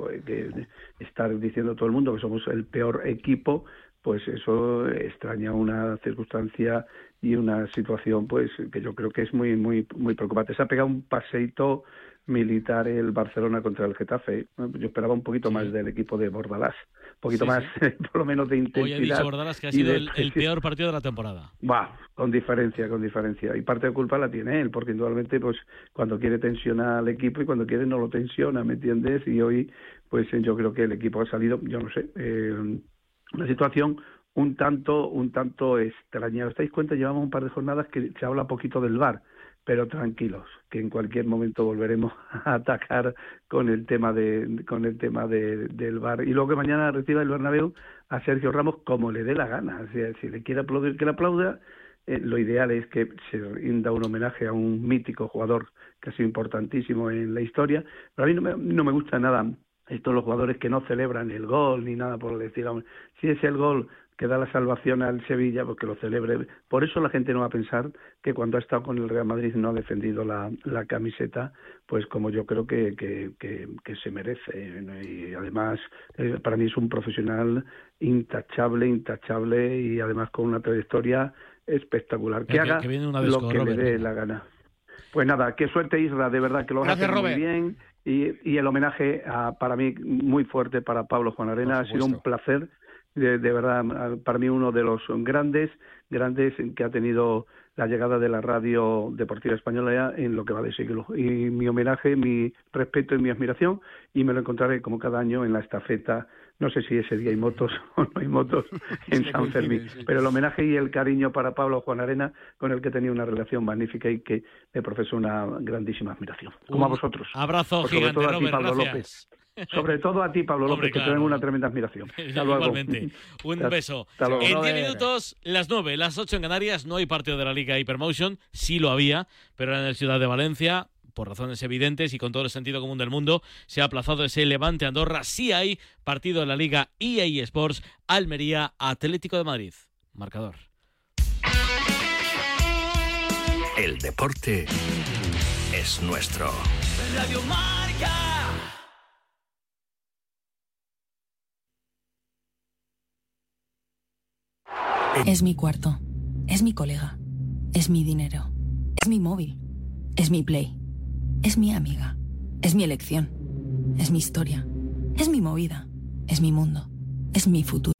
estar diciendo todo el mundo que somos el peor equipo pues eso extraña una circunstancia y una situación pues que yo creo que es muy muy muy preocupante. Se ha pegado un paseíto militar el Barcelona contra el Getafe. Yo esperaba un poquito más del equipo de Bordalás, un poquito Sí, más por lo menos de intensidad. Hoy ha dicho Bordalas que ha sido de el, peor partido de la temporada. Va, con diferencia, con diferencia. Y parte de culpa la tiene él, porque indudablemente, pues, cuando quiere tensiona al equipo y cuando quiere no lo tensiona, ¿me entiendes? Y hoy, pues, eh, yo creo que el equipo ha salido, yo no sé, eh, una situación un tanto, un tanto extraña. ¿Os dais cuenta? Llevamos un par de jornadas que se habla poquito del VAR, pero tranquilos, que en cualquier momento volveremos a atacar con el tema de, con el tema de, del VAR. Y luego que mañana reciba el Bernabéu a Sergio Ramos como le dé la gana. O sea, si le quiere aplaudir, que le aplauda. Eh, lo ideal es que se rinda un homenaje a un mítico jugador que ha sido importantísimo en la historia. Pero a mí no me, no me gusta nada estos los jugadores que no celebran el gol ni nada por decir. hombre, Si es el gol que da la salvación al Sevilla, pues que lo celebre. Por eso la gente no va a pensar que cuando ha estado con el Real Madrid no ha defendido la, la camiseta, pues como yo creo que, que, que, que se merece. Y además, eh, para mí es un profesional intachable, intachable y además con una trayectoria espectacular. Que, Que- haga que viene una vez lo que Robert, le dé la gana. Pues nada, qué suerte Isra, de verdad que lo Gracias, hace muy Robert. bien y, y el homenaje a- para mí muy fuerte para Pablo Juan Arena ha sido un placer de, de verdad para mí uno de los grandes grandes que ha tenido la llegada de la radio deportiva española en lo que va de siglo y mi homenaje mi respeto y mi admiración y me lo encontraré como cada año en la estafeta no sé si ese día hay motos o no hay motos en San Fermín pero el homenaje y el cariño para Pablo Juan Arena con el que tenía una relación magnífica y que le profeso una grandísima admiración como a vosotros Abrazo Pues sobre gigante, todo a ti, Robert. Pablo gracias. López. Sobre todo a ti, Pablo Hombre, López, que claro. tengo una tremenda admiración. Hasta luego. Igualmente. Un Hasta- beso. hasta luego. En 10 Robert. minutos, las 9, las 8 en Canarias, no hay partido de la Liga Hypermotion, sí lo había, pero en el Ciudad de Valencia, por razones evidentes y con todo el sentido común del mundo, se ha aplazado ese Levante Andorra. Sí hay partido de la Liga EA Sports, Almería, Atlético de Madrid. Marcador. El deporte es nuestro. Radio. Es mi cuarto. Es mi colega. Es mi dinero. Es mi móvil. Es mi play. Es mi amiga. Es mi elección. Es mi historia. Es mi movida. Es mi mundo. Es mi futuro.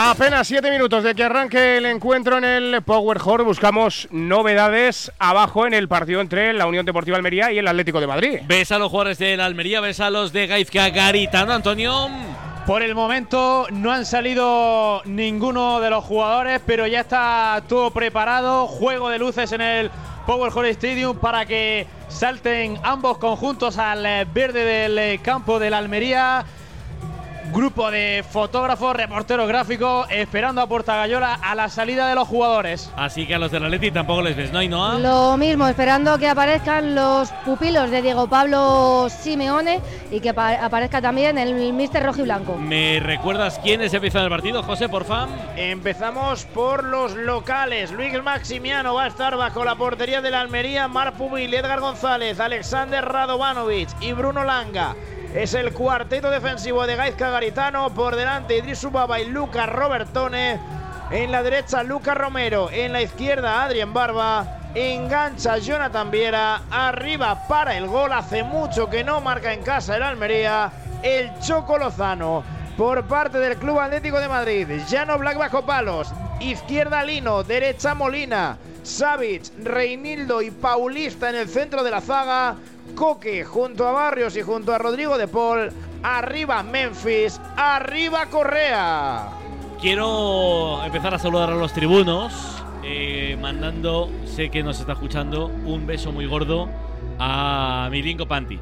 Apenas siete minutos de que arranque el encuentro en el Power Hall, buscamos novedades abajo en el partido entre la Unión Deportiva Almería y el Atlético de Madrid. Ves a los jugadores de la Almería, ves a los de Gaizka Garitano, Antonio. Por el momento no han salido ninguno de los jugadores, pero ya está todo preparado. Juego de luces en el Power Hall Stadium para que salten ambos conjuntos al eh, verde del eh, campo de la Almería. Grupo de fotógrafos, reporteros gráficos, esperando a Puerta Gallola a la salida de los jugadores. Así que a los del Atleti tampoco les ves, ¿no, Ainhoa? Lo mismo, esperando que aparezcan los pupilos de Diego Pablo Simeone y que apa- aparezca también el mister rojo y blanco. ¿Me recuerdas quiénes empiezan el partido, José, por favor? Empezamos por los locales. Luis Maximiano va a estar bajo la portería de la Almería. Mar Pubil, Edgar González, Alexander Radovanovic y Bruno Langa. Es el cuarteto defensivo de Gaizka Garitano. Por delante Idris Ubaba y Lucas Robertone. En la derecha Lucas Romero. En la izquierda Adrián Barba. Engancha Jonathan Viera. Arriba para el gol. Hace mucho que no marca en casa el Almería. El Choco Lozano. Por parte del Club Atlético de Madrid. Llano Black bajo palos. Izquierda Lino. Derecha Molina. Savic, Reinildo y Paulista en el centro de la zaga. Coque junto a Barrios y junto a Rodrigo de Paul. Arriba Memphis. Arriba Correa. Quiero empezar a saludar a los tribunos, eh, mandando, sé que nos está escuchando, un beso muy gordo a Milinko Pantic.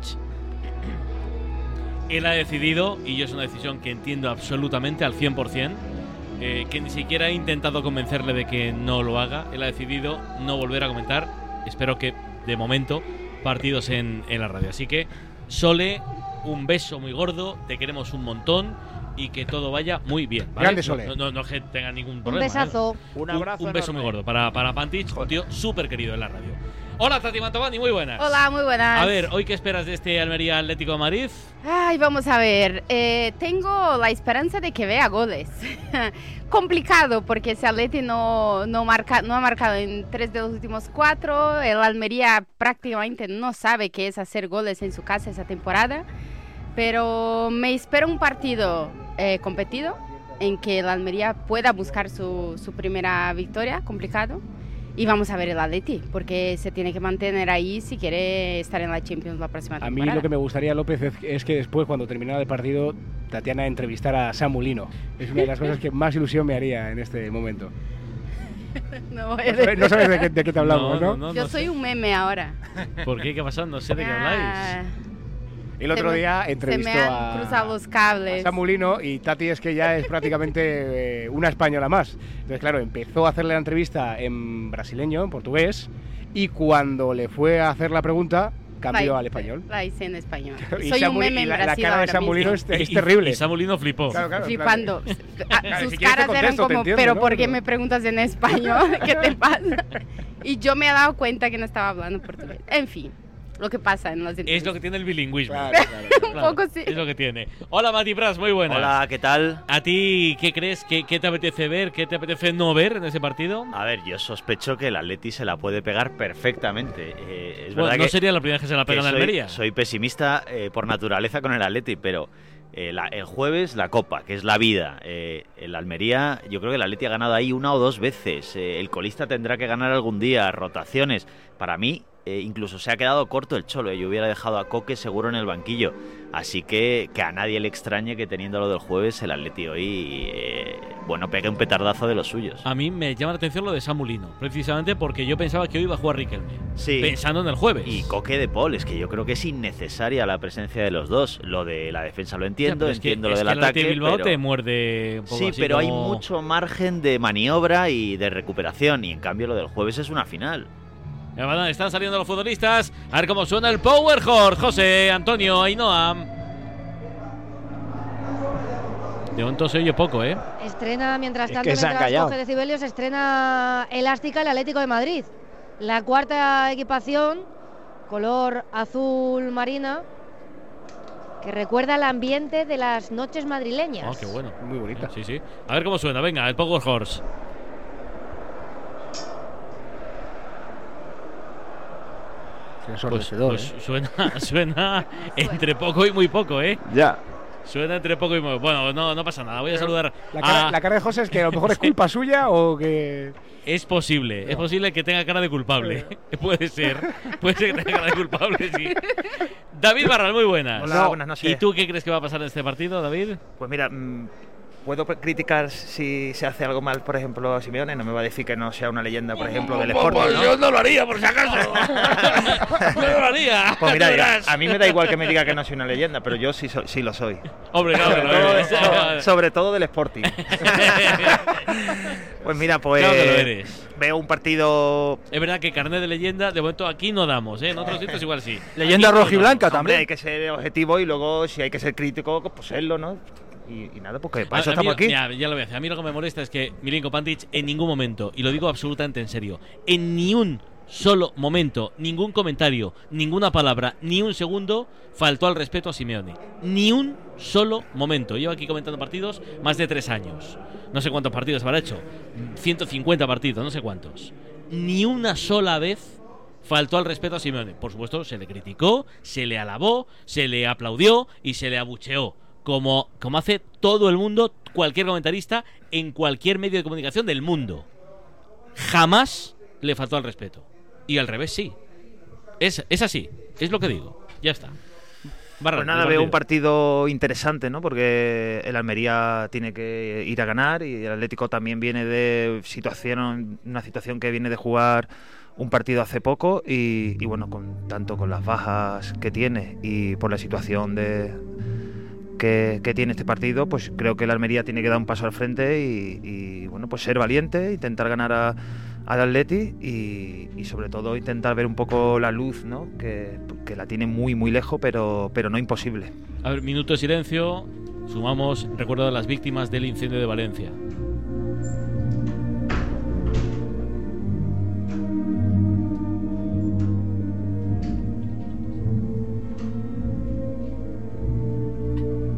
Él ha decidido, y yo es una decisión que entiendo absolutamente al 100%, eh, que ni siquiera he intentado convencerle de que no lo haga. Él ha decidido no volver a comentar, espero que de momento, partidos en, en la radio. Así que, Sole, un beso muy gordo, te queremos un montón y que todo vaya muy bien. ¿vale? Grande Sole. No, no, no que tenga ningún Un problema. ¿eh? besazo. Un abrazo Un, beso muy gordo para, para Pantich, un tío súper querido en la radio. Hola, Tati Mantovani, muy buenas. Hola, muy buenas. A ver, ¿hoy qué esperas de este Almería Atlético de Madrid? Ay, vamos a ver. Eh, tengo la esperanza de que vea goles. Complicado porque ese Atleti no, no, marca, no ha marcado en tres de los últimos cuatro. El Almería prácticamente no sabe qué es hacer goles en su casa esa temporada. Pero me espera un partido eh, competido en que el Almería pueda buscar su, su primera victoria, complicado. Y vamos a ver el Atleti, porque se tiene que mantener ahí si quiere estar en la Champions la próxima A temporada. mí lo que me gustaría, López, es, que después, cuando terminara el partido, Tatiana entrevistara a Samulino. Es una de las cosas que más ilusión me haría en este momento. No, No sabes, no sabes de, qué, de qué te hablamos, ¿no? no, Yo no soy sé. un meme ahora. ¿Por qué? ¿Qué pasó? No sé de qué habláis. El otro se me- día Se entrevistó me han a, cruzado los cables. a Samulino y Tati es que ya es prácticamente eh, una española más. Entonces, claro, empezó a hacerle la entrevista en brasileño, en portugués, y cuando le fue a hacer la pregunta, cambió La- al español. La hice en español. Y Soy un Samuli- meme y en la- la Brasil cara de Samulino es- es terrible. Y Samulino flipó. Claro, claro, Flipando. claro. Sus si caras eran contesto, te como, entiendo, pero ¿no? ¿por qué me preguntas en español? ¿Qué te pasa? Y yo me he dado cuenta que no estaba hablando portugués. En fin, lo que pasa en las Es lo que tiene el bilingüismo. Un poco sí. Es lo que tiene. Hola, Mati Pras, muy buenas. Hola, ¿qué tal? ¿A ti qué crees? ¿Qué, qué te apetece ver? ¿Qué te apetece no ver en ese partido? A ver, yo sospecho que el Atleti se la puede pegar perfectamente. Eh, es Bueno, verdad no que- sería la primera vez que se la pega en Almería. Soy pesimista eh, por naturaleza con el Atleti, pero eh, la- el jueves la Copa, que es la vida. Eh, el Almería, yo creo que el Atleti ha ganado ahí una o dos veces. Eh, el colista tendrá que ganar algún día, rotaciones. Para mí, eh, incluso se ha quedado corto el Cholo. eh, Yo hubiera dejado a Coque seguro en el banquillo. Así que que a nadie le extrañe que teniendo lo del jueves, el Atleti hoy, eh, bueno, pegue un petardazo de los suyos. A mí me llama la atención lo de Samulino, precisamente porque yo pensaba que hoy iba a jugar Riquelme. Sí. Pensando en el jueves. Y Coque de Paul, es que yo creo que es innecesaria la presencia de los dos. Lo de la defensa lo entiendo, es que- entiendo es lo del que el Athletic ataque. Bilbao pero- te muerde un poco Sí, así pero hay mucho margen de maniobra y de recuperación. Y en cambio lo del jueves es una final. Están saliendo los futbolistas. A ver cómo suena el Power Horse. José, Antonio, Ainhoa. De momento se oye poco, ¿eh? Estrena, mientras Es tanto, que se han mientras callado. coge decibelios, estrena Elástica el Atlético de Madrid. La cuarta equipación, color azul marina, que recuerda el ambiente de las noches madrileñas. Oh, qué bueno. Muy bonita. Sí, sí. A ver cómo suena. Venga, el Power Horse. Pues, pues ¿eh? suena, suena entre poco y muy poco, ¿eh? Ya. Suena entre poco y muy Bueno, no, no pasa nada. Voy a saludar La cara, a- la cara de José es que a lo mejor es culpa suya o que. Es posible, es posible que tenga cara de culpable. Puede ser. Puede ser que tenga cara de culpable, sí. David Barral, muy buenas. Hola, buenas noches. ¿Y tú qué crees que va a pasar en este partido, David? Pues mira, puedo criticar si se hace algo mal, por ejemplo, a Simeone. No me va a decir que no sea una leyenda, por ejemplo, del Sporting. Pues ¿no? yo no lo haría, por si acaso. no lo haría. Pues mira, Ya a mí me da igual que me diga que no soy una leyenda, pero yo sí, so- sí lo soy. Hombre, sobre, todo, sobre del Sporting. pues mira, pues Claro que lo eres. veo un partido... Es verdad que carnet de leyenda, de momento aquí no damos, ¿eh? En otros sitios igual sí. Leyenda Aquí no rojiblanca damos. Hombre, hay que ser objetivo y luego si hay que ser crítico, pues serlo, ¿no? Y, y nada, porque para A- eso a mí- estamos aquí. ya lo voy a decir. A mí lo que me molesta es que Milinko Pantic en ningún momento, y lo digo absolutamente en serio, en ni un solo momento, ningún comentario, ninguna palabra, ni un segundo faltó al respeto a Simeone. Ni un solo momento. Llevo aquí comentando partidos más de tres años. No sé cuántos partidos habrá hecho. 150 partidos, no sé cuántos. Ni una sola vez faltó al respeto a Simeone. Por supuesto, se le criticó, se le alabó, se le aplaudió y se le abucheó. Como, como hace todo el mundo, cualquier comentarista, en cualquier medio de comunicación del mundo. Jamás le faltó al respeto. Y al revés, sí. Es, es así, es lo que digo. Ya está. Barra, Pues nada, veo un partido interesante, ¿no? Porque el Almería tiene que ir a ganar y el Atlético también viene de situación, una situación que viene de jugar un partido hace poco y, y bueno, con tanto con las bajas que tiene y por la situación de que, que tiene este partido, pues creo que el Almería tiene que dar un paso al frente y, y, bueno, pues ser valiente, intentar ganar a, al Atleti y, y sobre todo intentar ver un poco la luz, ¿no? Que, que la tiene muy muy lejos, pero, pero no imposible. A ver, minuto de silencio. Sumamos recuerdo a las víctimas del incendio de Valencia.